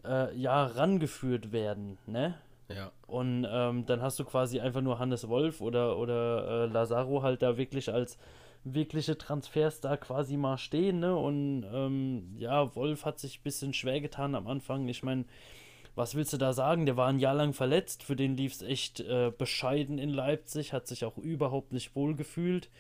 Speaker 2: äh, ja, rangeführt werden, ne?
Speaker 1: ja.
Speaker 2: Und ähm, dann hast du quasi einfach nur Hannes Wolf oder, oder äh, Lazaro halt da wirklich als wirkliche Transfers da quasi mal stehen, ne? Und ähm, ja, Wolf hat sich ein bisschen schwer getan am Anfang. Ich meine, was willst du da sagen? Der war ein Jahr lang verletzt, für den lief es echt äh, bescheiden in Leipzig, hat sich auch überhaupt nicht wohl gefühlt.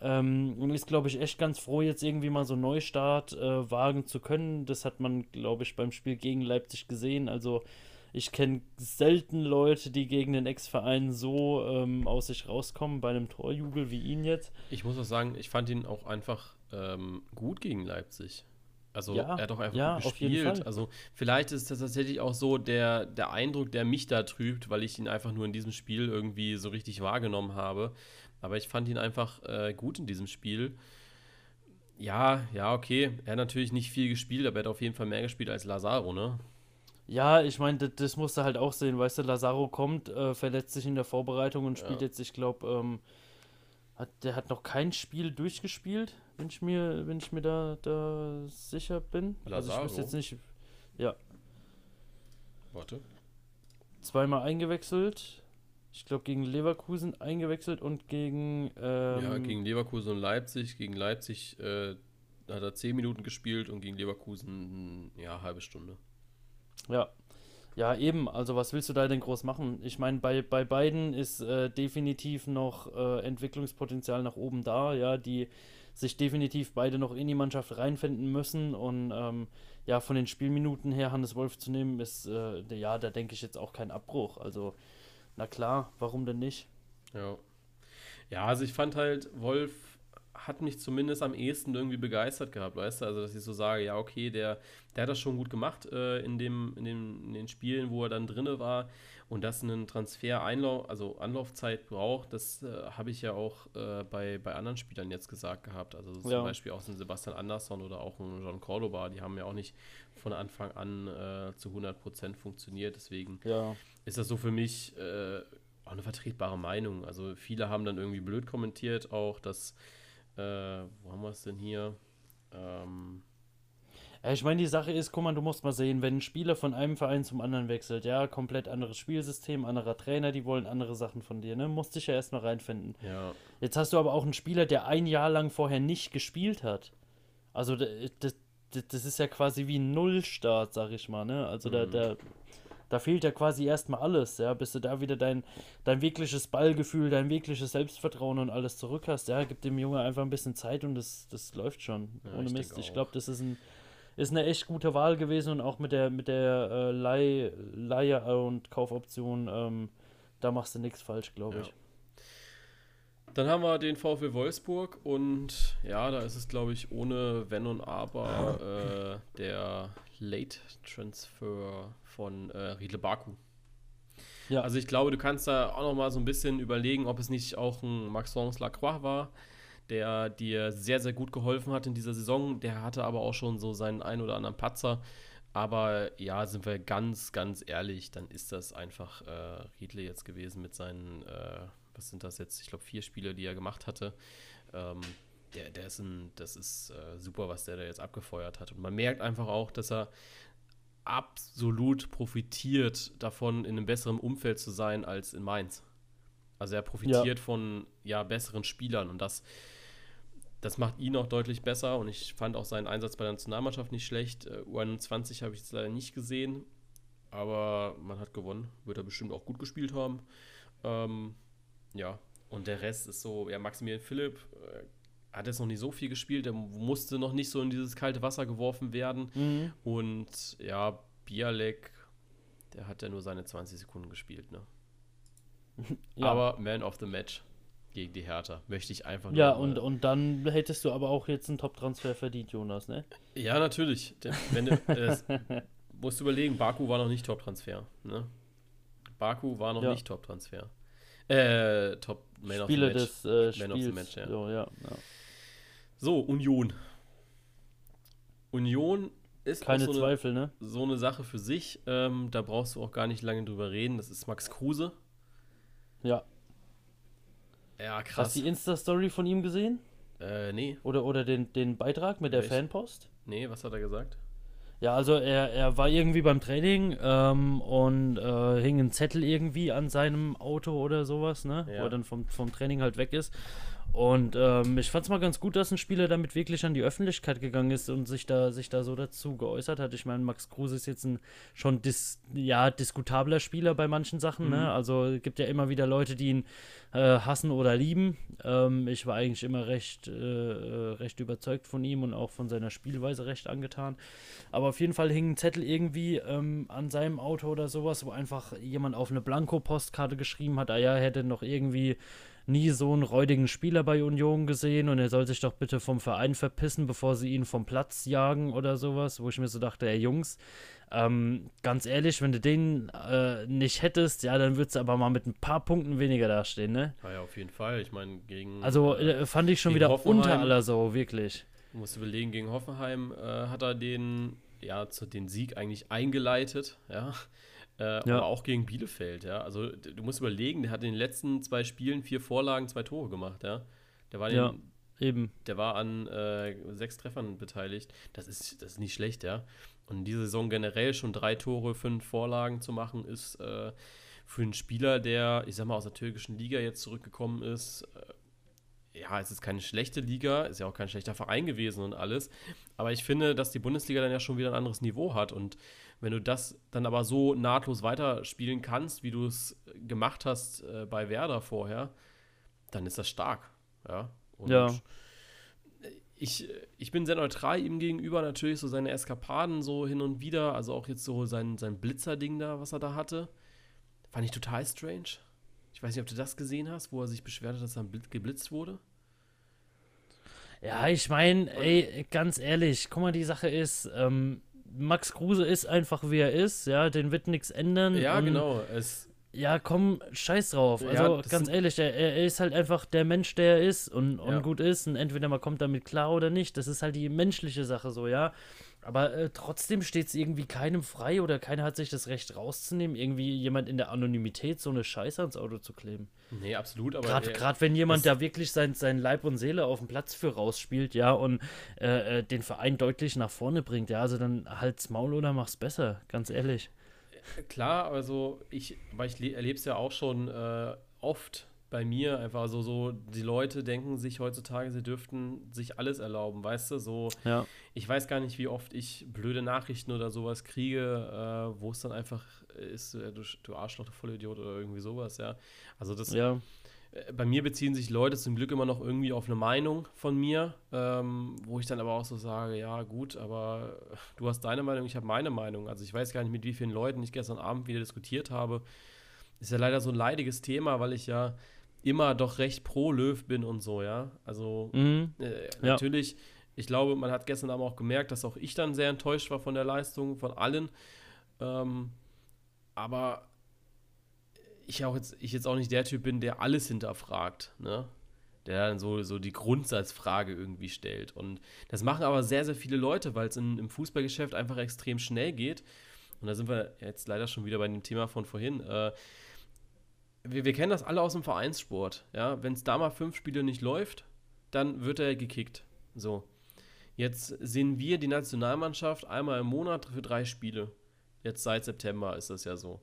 Speaker 2: Ähm, und ist, glaube ich, echt ganz froh, jetzt irgendwie mal so einen Neustart äh, wagen zu können. Das hat man, glaube ich, beim Spiel gegen Leipzig gesehen. Also ich kenne selten Leute, die gegen den Ex-Verein so ähm, aus sich rauskommen bei einem Torjubel wie ihn jetzt.
Speaker 1: Ich muss auch sagen, ich fand ihn auch einfach ähm, gut gegen Leipzig. Also
Speaker 2: Ja,
Speaker 1: er hat auch einfach
Speaker 2: ja,
Speaker 1: gespielt. Also vielleicht ist das tatsächlich auch so der, der Eindruck, der mich da trübt, weil ich ihn einfach nur in diesem Spiel irgendwie so richtig wahrgenommen habe. Aber ich fand ihn einfach äh, gut in diesem Spiel. Ja, ja, okay. Er hat natürlich nicht viel gespielt, aber er hat auf jeden Fall mehr gespielt als Lazaro, ne?
Speaker 2: Ja, ich meine, das, das musst du halt auch sehen, weißt du, Lazaro kommt, äh, verletzt sich in der Vorbereitung und spielt
Speaker 1: Ja.
Speaker 2: jetzt, ich glaube, ähm, hat, der hat noch kein Spiel durchgespielt, wenn ich mir, wenn ich mir da, da sicher bin. Also ich
Speaker 1: Lazaro?
Speaker 2: wüsste jetzt nicht,
Speaker 1: Warte.
Speaker 2: zweimal eingewechselt. Ich glaube, gegen Leverkusen eingewechselt und gegen, ähm,
Speaker 1: ja, gegen Leverkusen und Leipzig. Gegen Leipzig äh, hat er 10 Minuten gespielt und gegen Leverkusen, ja, halbe Stunde.
Speaker 2: Ja. Ja, eben. Also, was willst du da denn groß machen? Ich meine, bei, bei beiden ist äh, definitiv noch äh, Entwicklungspotenzial nach oben da, ja, die sich definitiv beide noch in die Mannschaft reinfinden müssen. Und ähm, ja, von den Spielminuten her Hannes Wolf zu nehmen, ist, äh, ja, da denke ich jetzt auch kein Abbruch. Also, na klar, warum denn nicht?
Speaker 1: Ja. Ja, also ich fand halt, Wolf hat mich zumindest am ehesten irgendwie begeistert gehabt, weißt du? Also, dass ich so sage, ja, okay, der, der hat das schon gut gemacht äh, in, dem, in, dem, in den Spielen, wo er dann drinne war. Und dass ein Transfer Einlauf, also Anlaufzeit braucht, das äh, habe ich ja auch äh, bei, bei anderen Spielern jetzt gesagt gehabt. Also zum
Speaker 2: Ja.
Speaker 1: Beispiel auch ein Sebastian Andersson oder auch ein John Cordoba, die haben ja auch nicht von Anfang an äh, zu 100% funktioniert. Deswegen
Speaker 2: Ja,
Speaker 1: ist das so für mich äh, auch eine vertretbare Meinung. Also viele haben dann irgendwie blöd kommentiert, auch dass, äh, wo haben wir es denn hier? Ähm,
Speaker 2: ich meine, die Sache ist, guck mal, du musst mal sehen, wenn ein Spieler von einem Verein zum anderen wechselt, ja, komplett anderes Spielsystem, anderer Trainer, die wollen andere Sachen von dir, ne? Musst dich ja erstmal reinfinden.
Speaker 1: ja,
Speaker 2: Jetzt hast du aber auch einen Spieler, der ein Jahr lang vorher nicht gespielt hat. Also das, das, das ist ja quasi wie ein Nullstart, sag ich mal, ne? Also
Speaker 1: Mhm.
Speaker 2: da, da fehlt ja quasi erstmal alles, ja, bis du da wieder dein, dein wirkliches Ballgefühl, dein wirkliches Selbstvertrauen und alles zurück hast, ja, gib dem Junge einfach ein bisschen Zeit und das, das läuft schon.
Speaker 1: Ja,
Speaker 2: ohne
Speaker 1: ich
Speaker 2: Mist. Ich glaube, das ist ein ist eine echt gute Wahl gewesen und auch mit der mit der äh, Leih, Leihe und Kaufoption, ähm, da machst du nichts falsch, glaube
Speaker 1: Ja.
Speaker 2: ich.
Speaker 1: Dann haben wir den VfL Wolfsburg und ja, da ist es, glaube ich, ohne Wenn und Aber äh, der Late Transfer von äh, Riedle Baku.
Speaker 2: Ja.
Speaker 1: Also ich glaube, du kannst da auch noch mal so ein bisschen überlegen, ob es nicht auch ein Maxence Lacroix war, der dir sehr, sehr gut geholfen hat in dieser Saison. Der hatte aber auch schon so seinen ein oder anderen Patzer. Aber ja, sind wir ganz, ganz ehrlich, dann ist das einfach äh, Riedle jetzt gewesen mit seinen, äh, was sind das jetzt? Ich glaube, vier Spiele, die er gemacht hatte. Ähm, der, der ist ein, das ist äh, super, was der da jetzt abgefeuert hat. Und man merkt einfach auch, dass er absolut profitiert davon, in einem besseren Umfeld zu sein als in Mainz. Also er profitiert von ja, besseren Spielern und das, das macht ihn auch deutlich besser und ich fand auch seinen Einsatz bei der Nationalmannschaft nicht schlecht. Äh, U21 habe ich jetzt leider nicht gesehen, aber man hat gewonnen. Wird er bestimmt auch gut gespielt haben. Ähm, ja, und der Rest ist so, ja, Maximilian Philipp, äh, hat jetzt noch nicht so viel gespielt, der musste noch nicht so in dieses kalte Wasser geworfen werden.
Speaker 2: Mhm.
Speaker 1: Und ja, Bialek, der hat ja nur seine 20 Sekunden gespielt, ne?
Speaker 2: Ja.
Speaker 1: Aber Man of the Match gegen die Hertha möchte ich einfach nur
Speaker 2: Ja, und, und dann hättest du aber auch jetzt einen Top-Transfer verdient, Jonas, ne?
Speaker 1: Ja, natürlich. Wenn du, äh, musst du überlegen, Baku war noch nicht Top-Transfer. Ne? Baku war noch
Speaker 2: Ja.
Speaker 1: nicht Top-Transfer. Äh, Top Man
Speaker 2: Spieler
Speaker 1: of the Match.
Speaker 2: des äh,
Speaker 1: Man of
Speaker 2: Spiels.
Speaker 1: the Match, ja.
Speaker 2: So, ja, ja.
Speaker 1: So, Union. Union ist
Speaker 2: Keine
Speaker 1: auch so eine,
Speaker 2: Zweifel, ne?
Speaker 1: so eine Sache für sich. Ähm, da brauchst du auch gar nicht lange drüber reden. Das ist Max Kruse.
Speaker 2: Ja.
Speaker 1: Ja,
Speaker 2: Hast
Speaker 1: krass.
Speaker 2: du die Insta-Story von ihm gesehen?
Speaker 1: Äh, nee,
Speaker 2: Oder, oder den, den Beitrag mit der
Speaker 1: Welch?
Speaker 2: Fanpost?
Speaker 1: nee, was hat er gesagt?
Speaker 2: Ja, also er, er war irgendwie beim Training ähm, und äh, hing ein Zettel irgendwie an seinem Auto oder sowas, ne?
Speaker 1: Ja.
Speaker 2: Wo er dann vom, vom Training halt weg ist. Und ähm, ich fand es mal ganz gut, dass ein Spieler damit wirklich an die Öffentlichkeit gegangen ist und sich da, sich da so dazu geäußert hat. Ich meine, Max Kruse ist jetzt ein schon dis, ja, diskutabler Spieler bei manchen Sachen.
Speaker 1: Mhm.
Speaker 2: Ne? Also es gibt ja immer wieder Leute, die ihn äh, hassen oder lieben. Ähm, ich war eigentlich immer recht, äh, äh, recht überzeugt von ihm und auch von seiner Spielweise recht angetan. Aber auf jeden Fall hing ein Zettel irgendwie ähm, an seinem Auto oder sowas, wo einfach jemand auf eine Blanko-Postkarte geschrieben hat, ah ja, er hätte noch irgendwie nie so einen räudigen Spieler bei Union gesehen und er soll sich doch bitte vom Verein verpissen, bevor sie ihn vom Platz jagen oder sowas, wo ich mir so dachte, ey Jungs, ähm, ganz ehrlich, wenn du den äh, nicht hättest, ja, dann würdest du aber mal mit ein paar Punkten weniger dastehen, ne?
Speaker 1: Ja, ja, auf jeden Fall. Ich meine, gegen.
Speaker 2: Also
Speaker 1: äh,
Speaker 2: äh, fand ich schon wieder
Speaker 1: Hoffenheim.
Speaker 2: unter aller Sau, wirklich.
Speaker 1: Du musst überlegen, gegen Hoffenheim äh, hat er den, ja, zu, den Sieg eigentlich eingeleitet, ja. Äh,
Speaker 2: Ja.
Speaker 1: Aber auch gegen Bielefeld, ja. Also du musst überlegen, der hat in den letzten zwei Spielen vier Vorlagen, zwei Tore gemacht, ja. Der war, den,
Speaker 2: Ja. Eben.
Speaker 1: der war an äh, sechs Treffern beteiligt. Das ist, das ist nicht schlecht, ja. Und in dieser Saison generell schon drei Tore, fünf Vorlagen zu machen, ist äh, für einen Spieler, der, ich sag mal, aus der türkischen Liga jetzt zurückgekommen ist, äh, ja, es ist keine schlechte Liga, ist ja auch kein schlechter Verein gewesen und alles. Aber ich finde, dass die Bundesliga dann ja schon wieder ein anderes Niveau hat. Und wenn du das dann aber so nahtlos weiterspielen kannst, wie du es gemacht hast äh, bei Werder vorher, dann ist das stark. Ja. Und
Speaker 2: Ja.
Speaker 1: Ich, ich bin sehr neutral ihm gegenüber, natürlich so seine Eskapaden so hin und wieder, also auch jetzt so sein, sein Blitzer-Ding da, was er da hatte, fand ich total strange. Ich weiß nicht, ob du das gesehen hast, wo er sich beschwert hat, dass er blitz- geblitzt wurde.
Speaker 2: Ja, ich meine, ey, ganz ehrlich, guck mal, die Sache ist, ähm, Max Kruse ist einfach wie er ist, ja, den wird nichts ändern.
Speaker 1: Ja, genau. Es,
Speaker 2: Ja, komm, scheiß drauf.
Speaker 1: Ja,
Speaker 2: Also
Speaker 1: das
Speaker 2: ganz ehrlich, er, er ist halt einfach der Mensch, der er ist und, und
Speaker 1: Ja.
Speaker 2: gut ist. Und entweder man kommt damit klar oder nicht. Das ist halt die menschliche Sache so, ja. Aber äh, trotzdem steht es irgendwie keinem frei oder keiner hat sich das Recht rauszunehmen, irgendwie jemand in der Anonymität so eine Scheiße ans Auto zu kleben.
Speaker 1: nee, absolut, aber
Speaker 2: Gerade
Speaker 1: er-
Speaker 2: gerade wenn jemand da wirklich sein, sein Leib und Seele auf dem Platz für rausspielt, ja, und äh, äh, den Verein deutlich nach vorne bringt, ja, also dann halt's Maul oder mach's besser, ganz ehrlich.
Speaker 1: Klar, also ich, weil ich erlebe es ja auch schon äh, oft bei mir, einfach so, so, die Leute denken sich heutzutage, sie dürften sich alles erlauben, weißt du, so,
Speaker 2: Ja.
Speaker 1: ich weiß gar nicht, wie oft ich blöde Nachrichten oder sowas kriege, äh, wo es dann einfach ist, äh, du, du Arschloch, du Vollidiot oder irgendwie sowas, ja. Also das,
Speaker 2: Ja,
Speaker 1: äh, bei mir beziehen sich Leute zum Glück immer noch irgendwie auf eine Meinung von mir, ähm, wo ich dann aber auch so sage, ja gut, aber du hast deine Meinung, ich habe meine Meinung. Also ich weiß gar nicht, mit wie vielen Leuten ich gestern Abend wieder diskutiert habe. Ist ja leider so ein leidiges Thema, weil ich ja immer doch recht pro Löw bin und so, ja. Also
Speaker 2: mhm.
Speaker 1: äh,
Speaker 2: Ja.
Speaker 1: natürlich, ich glaube, man hat gestern Abend auch gemerkt, dass auch ich dann sehr enttäuscht war von der Leistung von allen. Ähm, aber ich auch jetzt, ich jetzt auch nicht der Typ bin, der alles hinterfragt, ne? Der dann so, so die Grundsatzfrage irgendwie stellt. Und das machen aber sehr, sehr viele Leute, weil es im Fußballgeschäft einfach extrem schnell geht. Und da sind wir jetzt leider schon wieder bei dem Thema von vorhin. Äh, wir, wir kennen das alle aus dem Vereinssport. Ja? Wenn es da mal fünf Spiele nicht läuft, dann wird er gekickt. So. Jetzt sehen wir die Nationalmannschaft einmal im Monat für drei Spiele. Jetzt seit September ist das ja so.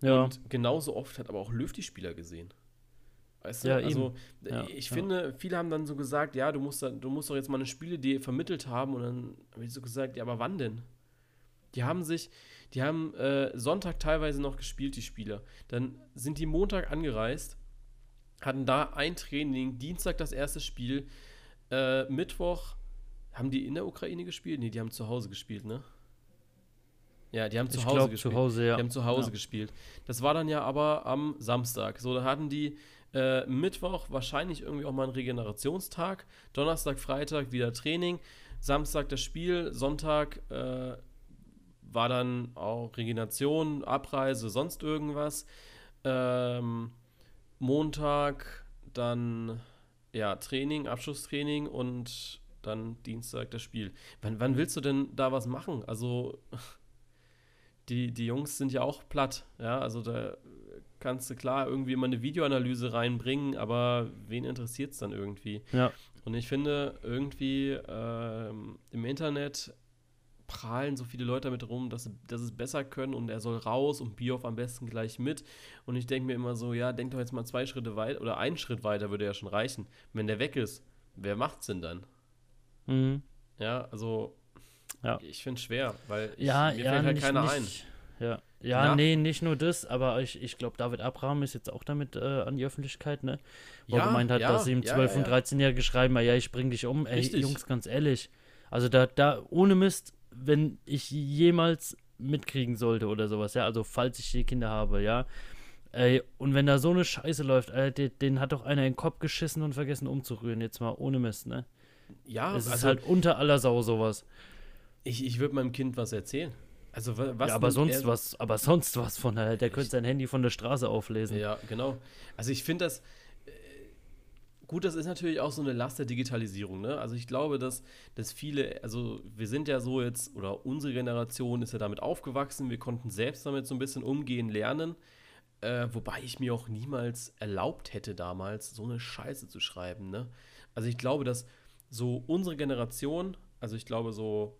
Speaker 2: ja.
Speaker 1: Und genauso oft hat aber auch Löw die Spieler gesehen. Weißt du,
Speaker 2: Ja,
Speaker 1: also
Speaker 2: eben. Ja,
Speaker 1: ich
Speaker 2: ja.
Speaker 1: finde, viele haben dann so gesagt, ja, du musst, da, du musst doch jetzt mal eine Spielidee vermittelt haben. Und dann habe ich so gesagt, ja, aber wann denn? Die haben sich, die haben äh, Sonntag teilweise noch gespielt, die Spieler. Dann sind die Montag angereist, hatten da ein Training, Dienstag das erste Spiel. Äh, Mittwoch haben die in der Ukraine gespielt? Nee, die haben zu Hause gespielt, ne? Ja, die haben zu
Speaker 2: ich
Speaker 1: Hause
Speaker 2: glaub,
Speaker 1: gespielt.
Speaker 2: zu Hause, ja.
Speaker 1: Die haben zu Hause
Speaker 2: Ja.
Speaker 1: gespielt. Das war dann ja aber am Samstag. So, da hatten die äh, Mittwoch wahrscheinlich irgendwie auch mal einen Regenerationstag. Donnerstag, Freitag wieder Training. Samstag das Spiel. Sonntag äh, war dann auch Regeneration, Abreise, sonst irgendwas. Ähm, Montag dann ja Training, Abschlusstraining und dann Dienstag das Spiel. Wann, wann willst du denn da was machen? Also die, die Jungs sind ja auch platt, ja, also da kannst du klar irgendwie immer eine Videoanalyse reinbringen, aber wen interessiert es dann irgendwie?
Speaker 2: Ja.
Speaker 1: Und ich finde, irgendwie ähm, im Internet prahlen so viele Leute damit rum, dass, dass es besser können und er soll raus und Bioff am besten gleich mit. Und ich denke mir immer so, ja, denk doch jetzt mal zwei Schritte weiter oder einen Schritt weiter würde ja schon reichen. Wenn der weg ist, wer macht's denn dann?
Speaker 2: Mhm.
Speaker 1: Ja, also
Speaker 2: Ja.
Speaker 1: ich finde es schwer, weil ich,
Speaker 2: Ja,
Speaker 1: mir
Speaker 2: ja,
Speaker 1: fällt halt
Speaker 2: nicht,
Speaker 1: keiner
Speaker 2: nicht,
Speaker 1: ein.
Speaker 2: Ja, ja
Speaker 1: Ja.
Speaker 2: nee, nicht nur das, aber ich, ich glaube, David Abraham ist jetzt auch damit äh, an die Öffentlichkeit, ne? Wo er gemeint hat, dass sie ihm
Speaker 1: ja,
Speaker 2: 12-
Speaker 1: ja,
Speaker 2: und
Speaker 1: ja.
Speaker 2: 13-Jährige schreiben, ja, ich bring dich um. Ey,
Speaker 1: Richtig.
Speaker 2: Jungs, ganz ehrlich. Also da, da, ohne Mist, wenn ich jemals mitkriegen sollte oder sowas, ja, also falls ich die Kinder habe, ja. Ey, und wenn da so eine Scheiße läuft, Alter, den, den hat doch einer in den Kopf geschissen und vergessen umzurühren, jetzt mal ohne Mist, ne?
Speaker 1: Ja,
Speaker 2: Es ist
Speaker 1: also
Speaker 2: halt unter aller Sau sowas.
Speaker 1: ich, ich würde meinem Kind was erzählen. Also wa- was
Speaker 2: ja, aber sonst was, aber sonst was von der, der könnte sein Handy von der Straße auflesen.
Speaker 1: Ja, genau. Also ich finde das gut, das ist natürlich auch so eine Last der Digitalisierung, ne? Also ich glaube, dass, dass viele, also wir sind ja so jetzt, oder unsere Generation ist ja damit aufgewachsen, wir konnten selbst damit so ein bisschen umgehen, lernen. Äh, wobei ich mir auch niemals erlaubt hätte, damals so eine Scheiße zu schreiben, ne? Also ich glaube, dass so unsere Generation, also ich glaube so,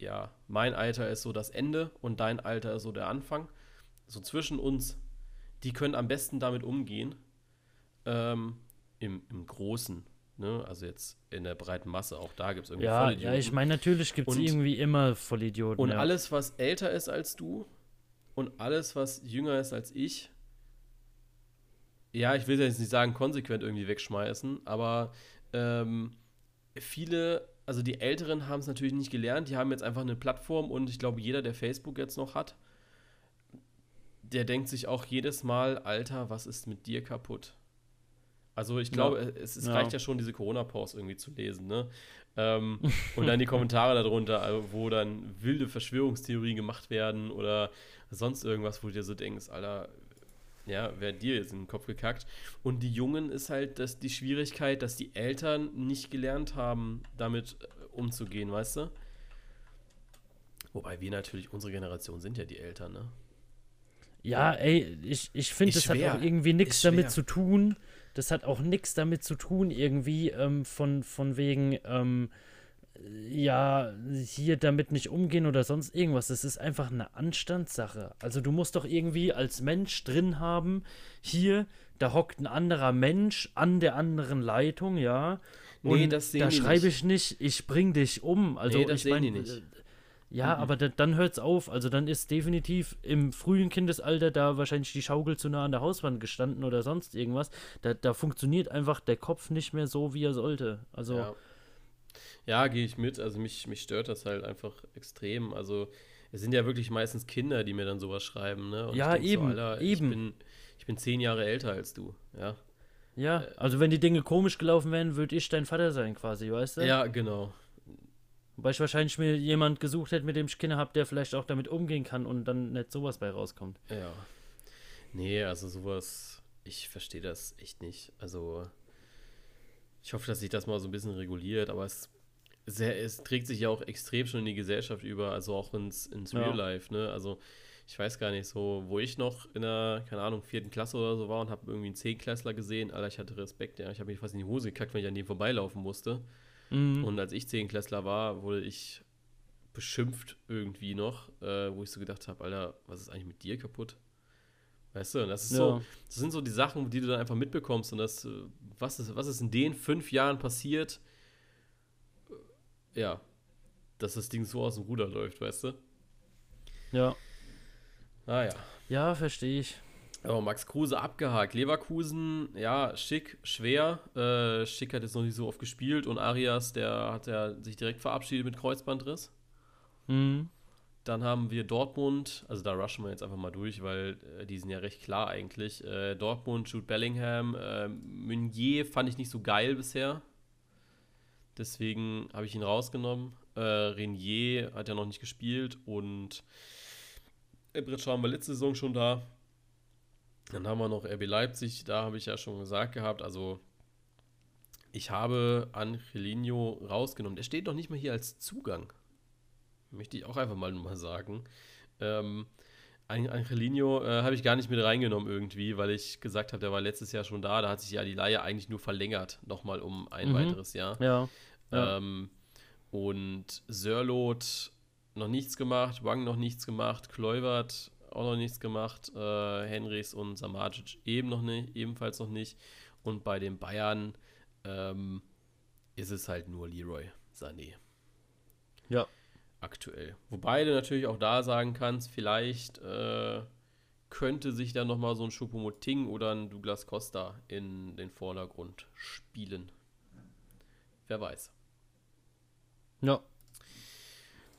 Speaker 1: ja, mein Alter ist so das Ende und dein Alter ist so der Anfang. So zwischen uns, die können am besten damit umgehen. Ähm, im, Im Großen, ne? Also jetzt in der breiten Masse, auch da gibt es irgendwie
Speaker 2: Ja,
Speaker 1: Vollidioten.
Speaker 2: ja, ich meine, natürlich gibt es irgendwie immer Vollidioten.
Speaker 1: Und
Speaker 2: ja.
Speaker 1: alles, was älter ist als du und alles, was jünger ist als ich, ja, ich will jetzt nicht sagen, konsequent irgendwie wegschmeißen, aber ähm, viele, also die Älteren haben es natürlich nicht gelernt, die haben jetzt einfach eine Plattform und ich glaube, jeder, der Facebook jetzt noch hat, der denkt sich auch jedes Mal, Alter, was ist mit dir kaputt? Also ich glaube, es, es
Speaker 2: Ja.
Speaker 1: reicht ja schon, diese Corona-Pause irgendwie zu lesen, ne? Ähm, und dann die Kommentare darunter, also wo dann wilde Verschwörungstheorien gemacht werden oder sonst irgendwas, wo du dir so denkst, Alter, ja, wer dir jetzt in den Kopf gekackt? Und die Jungen ist halt das, die Schwierigkeit, dass die Eltern nicht gelernt haben, damit äh, umzugehen, weißt du? Wobei wir natürlich, unsere Generation sind ja die Eltern, ne?
Speaker 2: Ja, ey, ich, ich finde, das
Speaker 1: schwer.
Speaker 2: hat auch irgendwie nichts damit zu tun. Das hat auch nichts damit zu tun, irgendwie ähm, von, von wegen, ähm, ja, hier damit nicht umgehen oder sonst irgendwas. Das ist einfach eine Anstandssache. Also du musst doch irgendwie als Mensch drin haben, hier, da hockt ein anderer Mensch an der anderen Leitung, ja.
Speaker 1: Nee,
Speaker 2: Und
Speaker 1: das sehen
Speaker 2: da schreibe ich nicht, ich bring dich um. Also
Speaker 1: Nee, das
Speaker 2: ich
Speaker 1: sehen
Speaker 2: Ja,
Speaker 1: Mhm.
Speaker 2: aber da, dann hört's auf. Also dann ist definitiv im frühen Kindesalter da wahrscheinlich die Schaukel zu nah an der Hauswand gestanden oder sonst irgendwas. Da, da funktioniert einfach der Kopf nicht mehr so, wie er sollte. Also
Speaker 1: Ja, ja gehe ich mit. Also mich, mich stört das halt einfach extrem. Also es sind ja wirklich meistens Kinder, die mir dann sowas schreiben, ne? Und
Speaker 2: Ja, eben,
Speaker 1: So, Alter,
Speaker 2: eben.
Speaker 1: Ich bin, ich bin zehn Jahre älter als du, ja.
Speaker 2: ja, also wenn die Dinge komisch gelaufen wären, würde ich dein Vater sein quasi, weißt du?
Speaker 1: Ja, genau.
Speaker 2: Weil ich wahrscheinlich mir jemand gesucht hätte, mit dem ich Kinder habe, der vielleicht auch damit umgehen kann und dann nicht sowas bei rauskommt.
Speaker 1: Ja. Nee, also sowas, ich verstehe das echt nicht. Also, ich hoffe, dass sich das mal so ein bisschen reguliert, aber es, sehr, es trägt sich ja auch extrem schon in die Gesellschaft über, also auch ins, ins
Speaker 2: Ja.
Speaker 1: Real Life, ne? Also, ich weiß gar nicht so, wo ich noch in der, keine Ahnung, vierten Klasse oder so war und habe irgendwie einen Zehnklässler gesehen, Alter, ich hatte Respekt, ja. Ich habe mich fast in die Hose gekackt, wenn ich an dem vorbeilaufen musste.
Speaker 2: Mhm.
Speaker 1: Und als ich Zehnklässler war, wurde ich beschimpft irgendwie noch, äh, wo ich so gedacht habe, Alter, was ist eigentlich mit dir kaputt? Weißt du, und das ist so,
Speaker 2: Ja.
Speaker 1: das sind so die Sachen, die du dann einfach mitbekommst und das, äh, was ist, was ist in den fünf Jahren passiert? Ja, dass das Ding so aus dem Ruder läuft, weißt du?
Speaker 2: Ja.
Speaker 1: Ah ja.
Speaker 2: Ja, verstehe ich.
Speaker 1: Oh, Max Kruse abgehakt. Leverkusen, ja, schick, schwer. Äh, schick hat jetzt noch nicht so oft gespielt und Arias, der hat ja sich direkt verabschiedet mit Kreuzbandriss.
Speaker 2: Mhm.
Speaker 1: Dann haben wir Dortmund, also da rushen wir jetzt einfach mal durch, weil äh, die sind ja recht klar eigentlich. Äh, Dortmund, Jude Bellingham, äh, Meunier fand ich nicht so geil bisher. Deswegen habe ich ihn rausgenommen. Äh, Renier hat ja noch nicht gespielt und Ebrit Schaum war letzte Saison schon da. Dann haben wir noch RB Leipzig, da habe ich ja schon gesagt gehabt, also ich habe Angelino rausgenommen. Der steht doch nicht mal hier als Zugang. Möchte ich auch einfach mal mal sagen. Ähm, Angelino äh, habe ich gar nicht mit reingenommen irgendwie, weil ich gesagt habe, der war letztes Jahr schon da. Da hat sich ja die Laie eigentlich nur verlängert, nochmal um ein
Speaker 2: Mhm.
Speaker 1: weiteres Jahr.
Speaker 2: Ja.
Speaker 1: Ähm, und Sörlot noch nichts gemacht, Wang noch nichts gemacht, Kluivert auch noch nichts gemacht, äh, Henrys und Samajic eben noch nicht, ebenfalls noch nicht. Und bei den Bayern ähm, ist es halt nur Leroy Sané
Speaker 2: Ja.
Speaker 1: aktuell. Wobei du natürlich auch da sagen kannst, vielleicht äh, könnte sich dann nochmal so ein Choupo-Moting oder ein Douglas Costa in den Vordergrund spielen. Wer weiß.
Speaker 2: Ja.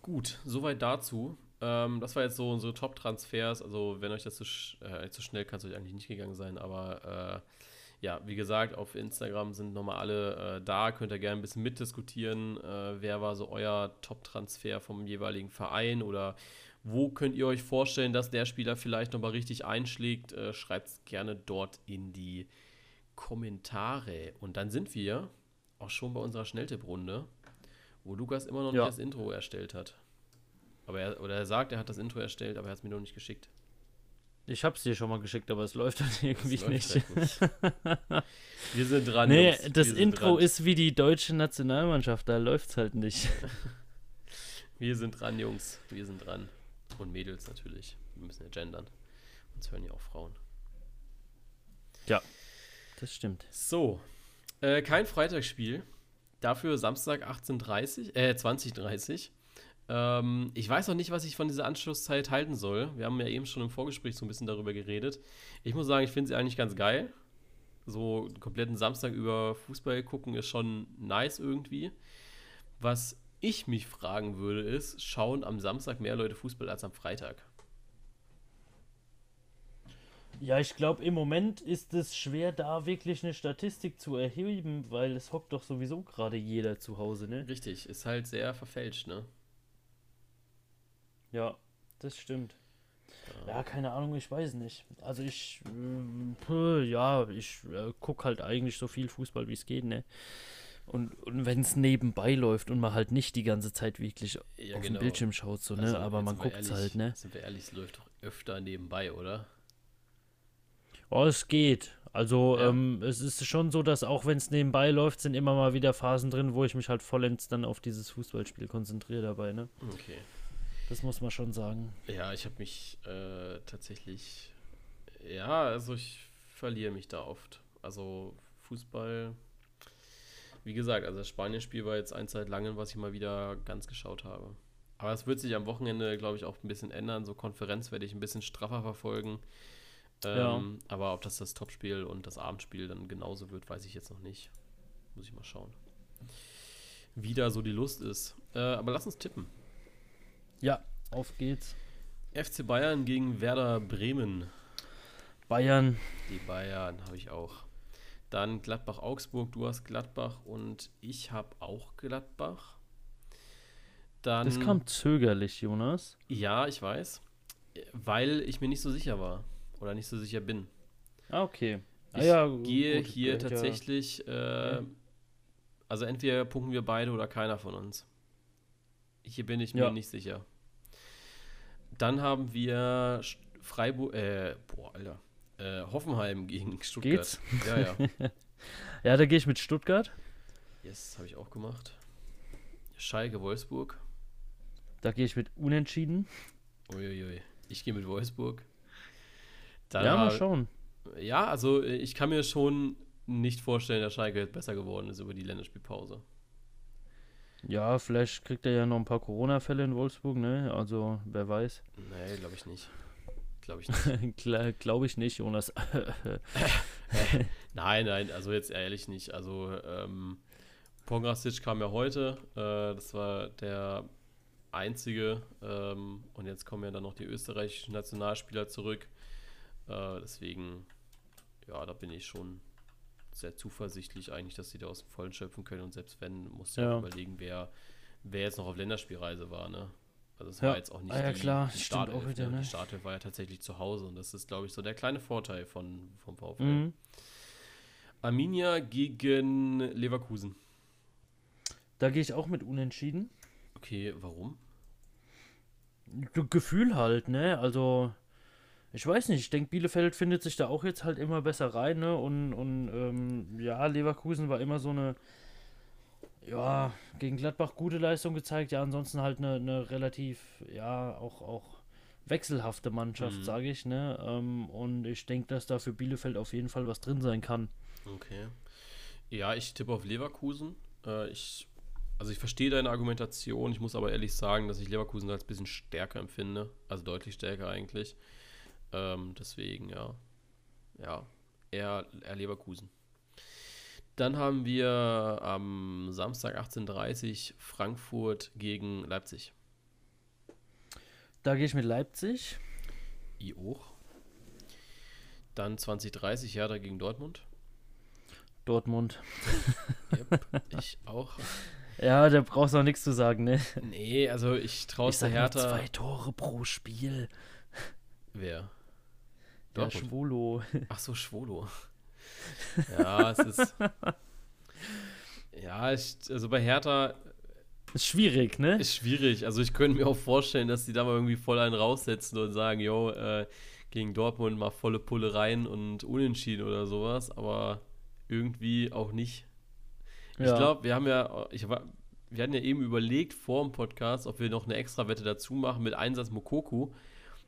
Speaker 1: Gut, soweit dazu. Ähm, das war jetzt so unsere Top-Transfers. Also, wenn euch das zu, sch äh, zu schnell kann es euch eigentlich nicht gegangen sein. Aber äh, ja, wie gesagt, auf Instagram sind nochmal alle äh, da. Könnt ihr gerne ein bisschen mitdiskutieren. Äh, wer war so euer Top-Transfer vom jeweiligen Verein? Oder wo könnt ihr euch vorstellen, dass der Spieler vielleicht nochmal richtig einschlägt? Äh, Schreibt es gerne dort in die Kommentare. Und dann sind wir auch schon bei unserer Schnelltipprunde, wo Lukas immer noch nicht
Speaker 2: Ja.
Speaker 1: das Intro erstellt hat. Aber er, oder er sagt, er hat das Intro erstellt, aber er hat es mir noch nicht geschickt.
Speaker 2: Ich hab's dir schon mal geschickt, aber es läuft halt irgendwie
Speaker 1: läuft
Speaker 2: nicht.
Speaker 1: direkt nicht. Wir sind dran.
Speaker 2: Nee,
Speaker 1: Jungs.
Speaker 2: das Intro
Speaker 1: dran.
Speaker 2: ist wie die deutsche Nationalmannschaft, da läuft's halt nicht.
Speaker 1: Wir sind dran, Jungs. Wir sind dran. Und Mädels natürlich. Wir müssen ja gendern. Uns hören ja auch Frauen.
Speaker 2: Das stimmt.
Speaker 1: So. Äh, kein Freitagsspiel. Dafür Samstag 18.30 äh, 20.30 ähm, Ich weiß noch nicht, was ich von dieser Anschlusszeit halten soll. Wir haben ja eben schon im Vorgespräch so ein bisschen darüber geredet. Ich muss sagen, ich finde sie eigentlich ganz geil. So einen kompletten Samstag über Fußball gucken ist schon nice irgendwie. Was ich mich fragen würde, ist, schauen am Samstag mehr Leute Fußball als am Freitag?
Speaker 2: Ja, ich glaube, im Moment ist es schwer, da wirklich eine Statistik zu erheben, weil es hockt doch sowieso gerade jeder zu Hause, ne?
Speaker 1: Richtig, ist halt sehr verfälscht, ne?
Speaker 2: Ja, das stimmt. Ja, keine Ahnung, ich weiß nicht. Also ich, puh, ja, ich äh, guck halt eigentlich so viel Fußball, wie es geht, ne? Und, und wenn es nebenbei läuft und man halt nicht die ganze Zeit wirklich
Speaker 1: Ja,
Speaker 2: auf den Bildschirm schaut, so, ne?
Speaker 1: Also,
Speaker 2: Aber man guckt
Speaker 1: ehrlich-
Speaker 2: halt, ne?
Speaker 1: Sind wir ehrlich, es läuft doch öfter nebenbei, oder?
Speaker 2: Oh, es geht. Also,
Speaker 1: Ja.
Speaker 2: ähm, es ist schon so, dass auch wenn es nebenbei läuft, sind immer mal wieder Phasen drin, wo ich mich halt vollends dann auf dieses Fußballspiel konzentriere dabei, ne?
Speaker 1: Okay.
Speaker 2: Das muss man schon sagen.
Speaker 1: Ja, ich habe mich äh, tatsächlich. Ja, also ich verliere mich da oft. Also Fußball. Wie gesagt, also das Spanien-Spiel war jetzt ein Zeit lang, was ich mal wieder ganz geschaut habe. Aber es wird sich am Wochenende, glaube ich, auch ein bisschen ändern. So Konferenz werde ich ein bisschen straffer verfolgen.
Speaker 2: Ja.
Speaker 1: Ähm, Aber ob das das Topspiel und das Abendspiel dann genauso wird, weiß ich jetzt noch nicht. Muss ich mal schauen. Wie da so die Lust ist. Äh, aber lass uns tippen.
Speaker 2: Ja, auf geht's.
Speaker 1: FC Bayern gegen Werder Bremen.
Speaker 2: Bayern,
Speaker 1: Die Bayern habe ich auch. Dann Gladbach-Augsburg, du hast Gladbach und ich habe auch Gladbach. Dann,
Speaker 2: das kam zögerlich, Jonas.
Speaker 1: Ja, ich weiß. Weil ich mir nicht so sicher war. Oder nicht so sicher bin.
Speaker 2: Ah, okay.
Speaker 1: Ich
Speaker 2: ah, ja,
Speaker 1: gehe
Speaker 2: gut,
Speaker 1: hier
Speaker 2: ja.
Speaker 1: tatsächlich. Äh, also entweder punkten wir beide oder keiner von uns. Hier bin ich mir
Speaker 2: Ja.
Speaker 1: nicht sicher. Dann haben wir Freiburg, äh, boah, Alter. Äh, Hoffenheim gegen Stuttgart.
Speaker 2: Geht's?
Speaker 1: Ja, ja.
Speaker 2: Ja, da gehe ich mit Stuttgart.
Speaker 1: Yes, habe ich auch gemacht. Schalke, Wolfsburg.
Speaker 2: Da gehe ich mit Unentschieden.
Speaker 1: Uiuiui. Ich gehe mit Wolfsburg. Dann
Speaker 2: ja, mal schauen.
Speaker 1: Ja, also äh, ich kann mir schon nicht vorstellen, dass Schalke jetzt besser geworden ist über die Länderspielpause.
Speaker 2: Ja, vielleicht kriegt er ja noch ein paar Corona-Fälle in Wolfsburg, ne? Also, wer weiß.
Speaker 1: Nee, glaube ich nicht. glaube ich nicht.
Speaker 2: glaube ich nicht, Jonas.
Speaker 1: nein, nein, also jetzt ehrlich nicht. Also ähm, Pongrasic kam ja heute. Äh, das war der einzige. Ähm, und jetzt kommen ja dann noch die österreichischen Nationalspieler zurück. Äh, deswegen, ja, da bin ich schon sehr zuversichtlich eigentlich, dass sie da aus dem Vollen schöpfen können. Und selbst wenn, musst du ja. überlegen, wer, wer jetzt noch auf Länderspielreise war, ne? Also es ja. war jetzt auch nicht
Speaker 2: ah, ja,
Speaker 1: die,
Speaker 2: klar.
Speaker 1: die Startelf. Wieder, ne? ne? Die Startelf war ja tatsächlich zu Hause und das ist, glaube ich, so der kleine Vorteil von, vom VfL. Mhm. Arminia gegen Leverkusen.
Speaker 2: Da gehe ich auch mit unentschieden.
Speaker 1: Okay, warum?
Speaker 2: Gefühl halt, ne? Also, ich weiß nicht, ich denke, Bielefeld findet sich da auch jetzt halt immer besser rein, ne? Und, und ähm, ja, Leverkusen war immer so eine ja, gegen Gladbach gute Leistung gezeigt. Ja, ansonsten halt eine, eine relativ, ja, auch, auch wechselhafte Mannschaft, mhm. sage ich. Ne? Ähm, und ich denke, dass da für Bielefeld auf jeden Fall was drin sein kann.
Speaker 1: Okay. Ja, ich tippe auf Leverkusen. Äh, ich, also ich verstehe deine Argumentation. Ich muss aber ehrlich sagen, dass ich Leverkusen als ein bisschen stärker empfinde. Also deutlich stärker eigentlich. Ähm, deswegen, ja. Ja, eher, eher Leverkusen. Dann haben wir am Samstag 18.30 Uhr Frankfurt gegen Leipzig.
Speaker 2: Da gehe ich mit Leipzig.
Speaker 1: Ich auch. Dann 2030 Hertha gegen Dortmund.
Speaker 2: Dortmund.
Speaker 1: yep, ich auch.
Speaker 2: Ja, da brauchst du auch nichts zu sagen, ne?
Speaker 1: Nee, also ich traue es der Hertha.
Speaker 2: Zwei Tore pro Spiel.
Speaker 1: Wer?
Speaker 2: Der Schwolo.
Speaker 1: Ach so, Schwolo. Ja, es ist. ja, ich, also bei Hertha.
Speaker 2: Ist schwierig, ne?
Speaker 1: Ist schwierig. Also ich könnte mir auch vorstellen, dass die da mal irgendwie voll einen raussetzen und sagen, yo, äh, gegen Dortmund mal volle Pulle rein und unentschieden oder sowas, aber irgendwie auch nicht. Ja. Ich glaube, wir haben ja, ich war, wir hatten ja eben überlegt vor dem Podcast, ob wir noch eine extra Wette dazu machen mit Einsatz Mokoku.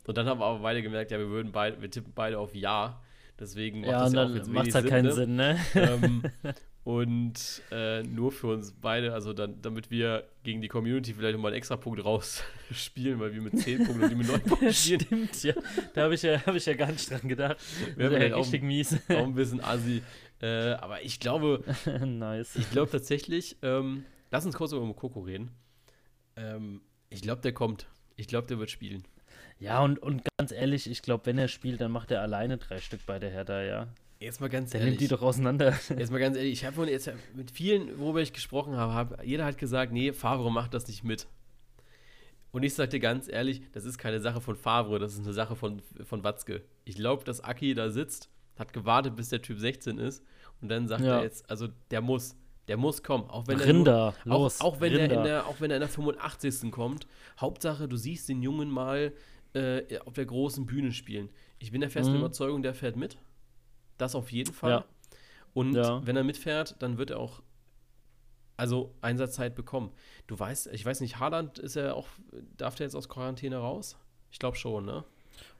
Speaker 1: Und dann haben wir aber beide gemerkt, ja, wir würden beide, wir tippen beide auf Ja. Deswegen
Speaker 2: macht ja, das ja auch jetzt macht halt Sinn, keinen ne? Sinn, ne? Ähm,
Speaker 1: und äh, nur für uns beide, also dann, damit wir gegen die Community vielleicht nochmal einen extra Punkt rausspielen, weil wir mit 10 Punkten und die mit 9 Punkten
Speaker 2: spielen. Stimmt, ja. Da habe ich, ja, hab ich ja gar nicht dran gedacht.
Speaker 1: Wäre ja richtig auch, mies. Auch ein bisschen assi. Äh, aber ich glaube,
Speaker 2: nice.
Speaker 1: ich glaube tatsächlich, ähm, lass uns kurz über Mokoko reden. Ähm, ich glaube, der kommt. Ich glaube, der wird spielen.
Speaker 2: Ja, und, und ganz ehrlich, ich glaube, wenn er spielt, dann macht er alleine drei Stück bei der Hertha, ja.
Speaker 1: Jetzt mal ganz
Speaker 2: der
Speaker 1: ehrlich.
Speaker 2: nimmt die doch auseinander.
Speaker 1: Jetzt mal ganz ehrlich, ich habe jetzt mit vielen, worüber ich gesprochen habe, hab, jeder hat gesagt, nee, Favre macht das nicht mit. Und ich sagte ganz ehrlich, das ist keine Sache von Favre, das ist eine Sache von, von Watzke. Ich glaube, dass Aki da sitzt, hat gewartet, bis der Typ 16 ist und dann sagt ja. er jetzt, also der muss, der muss kommen, auch wenn
Speaker 2: Rinder,
Speaker 1: er nur, los, auch, auch wenn Rinder. er in der, auch wenn er in der 85. kommt. Hauptsache, du siehst den Jungen mal äh, auf der großen Bühne spielen. Ich bin der festen mhm. Überzeugung, der fährt mit. Das auf jeden Fall. Ja. Und ja. wenn er mitfährt, dann wird er auch also Einsatzzeit bekommen. Du weißt, ich weiß nicht, Haaland ist er auch, darf der jetzt aus Quarantäne raus? Ich glaube schon, ne?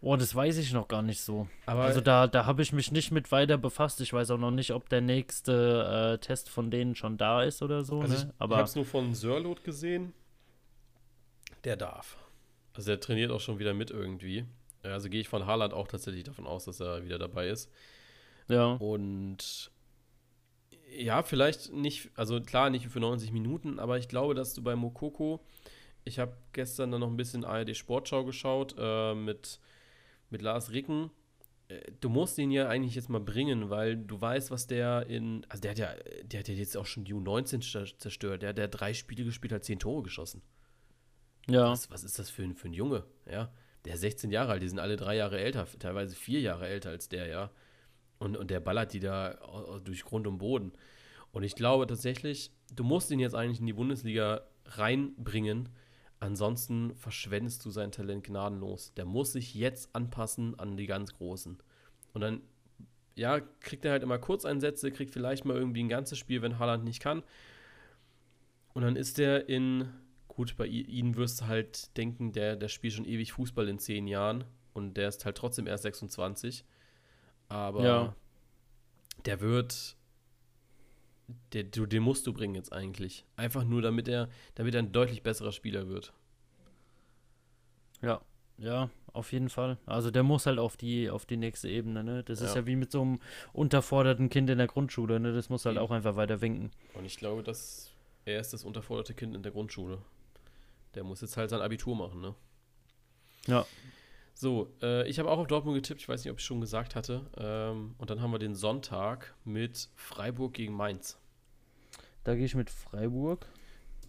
Speaker 2: Oh, das weiß ich noch gar nicht so. Aber also da, da habe ich mich nicht mit weiter befasst. Ich weiß auch noch nicht, ob der nächste äh, Test von denen schon da ist oder so. Also
Speaker 1: ne? ich, ich habe es nur von Sörlot gesehen. Der darf. Also er trainiert auch schon wieder mit irgendwie. Also gehe ich von Haaland auch tatsächlich davon aus, dass er wieder dabei ist.
Speaker 2: Ja.
Speaker 1: Und ja, vielleicht nicht, also klar, nicht für 90 Minuten, aber ich glaube, dass du bei Mokoko, ich habe gestern dann noch ein bisschen ARD Sportschau geschaut äh, mit, mit Lars Ricken. Äh, du musst ihn ja eigentlich jetzt mal bringen, weil du weißt, was der in. Also der hat ja, der hat ja jetzt auch schon die U19 zerstört. Der, der hat drei Spiele gespielt, hat zehn Tore geschossen. Ja. Was, was ist das für ein, für ein Junge, ja? Der ist 16 Jahre alt, die sind alle drei Jahre älter, teilweise vier Jahre älter als der, ja. Und, und der ballert die da durch Grund und Boden. Und ich glaube tatsächlich, du musst ihn jetzt eigentlich in die Bundesliga reinbringen. Ansonsten verschwendest du sein Talent gnadenlos. Der muss sich jetzt anpassen an die ganz Großen. Und dann, ja, kriegt er halt immer Kurzeinsätze, kriegt vielleicht mal irgendwie ein ganzes Spiel, wenn Haaland nicht kann. Und dann ist er in Gut, bei ihnen wirst du halt denken, der, der spielt schon ewig Fußball in zehn Jahren und der ist halt trotzdem erst 26. Aber ja. der wird, der, den musst du bringen jetzt eigentlich. Einfach nur, damit er, damit er ein deutlich besserer Spieler wird.
Speaker 2: Ja, ja, auf jeden Fall. Also der muss halt auf die, auf die nächste Ebene, ne? Das ist
Speaker 1: Ja.
Speaker 2: ja wie mit so einem unterforderten Kind in der Grundschule, ne? Das muss halt auch einfach weiter winken.
Speaker 1: Und ich glaube, dass er ist das unterforderte Kind in der Grundschule. Der muss jetzt halt sein Abitur machen, ne?
Speaker 2: Ja.
Speaker 1: So, äh, ich habe auch auf Dortmund getippt, ich weiß nicht, ob ich schon gesagt hatte. Ähm, und dann haben wir den Sonntag mit Freiburg gegen Mainz.
Speaker 2: Da gehe ich mit Freiburg.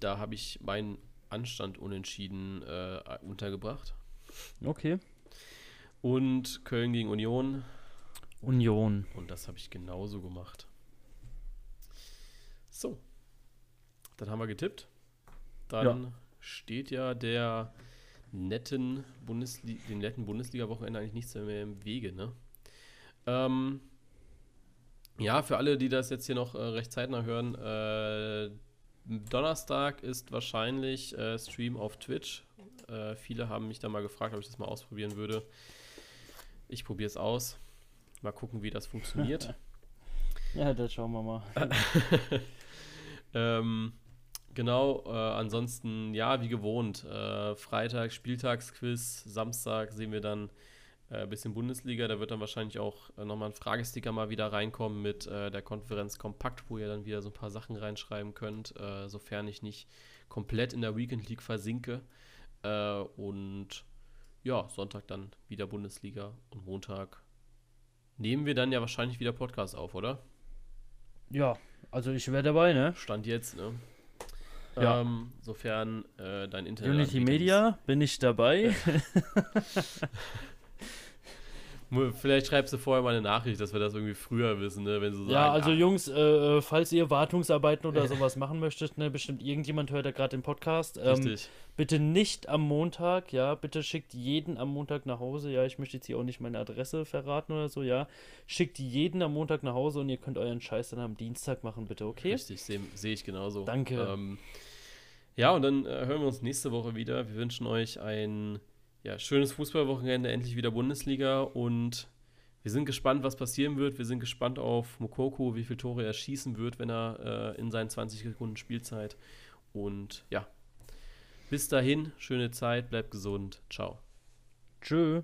Speaker 1: Da habe ich meinen Anstand unentschieden äh, untergebracht.
Speaker 2: Okay.
Speaker 1: Und Köln gegen Union.
Speaker 2: Union.
Speaker 1: Und das habe ich genauso gemacht. So. Dann haben wir getippt. Dann steht ja der netten Bundesli dem netten Bundesliga-Wochenende eigentlich nichts mehr im Wege, ne? Ähm, ja, für alle, die das jetzt hier noch äh, recht zeitnah hören, äh, Donnerstag ist wahrscheinlich äh, Stream auf Twitch. Äh, viele haben mich da mal gefragt, ob ich das mal ausprobieren würde. Ich probiere es aus. Mal gucken, wie das funktioniert.
Speaker 2: Ja, das schauen wir mal.
Speaker 1: ähm, genau, äh, ansonsten, ja, wie gewohnt. Äh, Freitag Spieltagsquiz, Samstag sehen wir dann ein äh, bisschen Bundesliga. Da wird dann wahrscheinlich auch äh, nochmal ein Fragesticker mal wieder reinkommen mit äh, der Konferenz Kompakt, wo ihr dann wieder so ein paar Sachen reinschreiben könnt, äh, sofern ich nicht komplett in der Weekend League versinke. Äh, und ja, Sonntag dann wieder Bundesliga und Montag nehmen wir dann ja wahrscheinlich wieder Podcast auf, oder?
Speaker 2: Ja, also ich wäre dabei, ne?
Speaker 1: Stand jetzt, ne?
Speaker 2: Ja.
Speaker 1: Ähm, sofern äh, dein Internet.
Speaker 2: Unity Media, bin ich dabei.
Speaker 1: Vielleicht schreibst du vorher mal eine Nachricht, dass wir das irgendwie früher wissen, ne? Wenn sie sagen,
Speaker 2: Ja, also
Speaker 1: ah,
Speaker 2: Jungs, äh, falls ihr Wartungsarbeiten oder sowas machen möchtet, ne, bestimmt irgendjemand hört ja gerade den Podcast. Ähm,
Speaker 1: richtig.
Speaker 2: bitte nicht am Montag, ja, bitte schickt jeden am Montag nach Hause, ja, ich möchte jetzt hier auch nicht meine Adresse verraten oder so, ja. Schickt jeden am Montag nach Hause und ihr könnt euren Scheiß dann am Dienstag machen, bitte, okay?
Speaker 1: Richtig, sehe seh ich genauso.
Speaker 2: Danke.
Speaker 1: Ähm, ja, und dann äh, hören wir uns nächste Woche wieder. Wir wünschen euch ein ja, schönes Fußballwochenende, endlich wieder Bundesliga und wir sind gespannt, was passieren wird. Wir sind gespannt auf Mokoko, wie viele Tore er schießen wird, wenn er äh, in seinen 20 Sekunden Spielzeit. Und ja, bis dahin, schöne Zeit, bleibt gesund. Ciao.
Speaker 2: Tschö.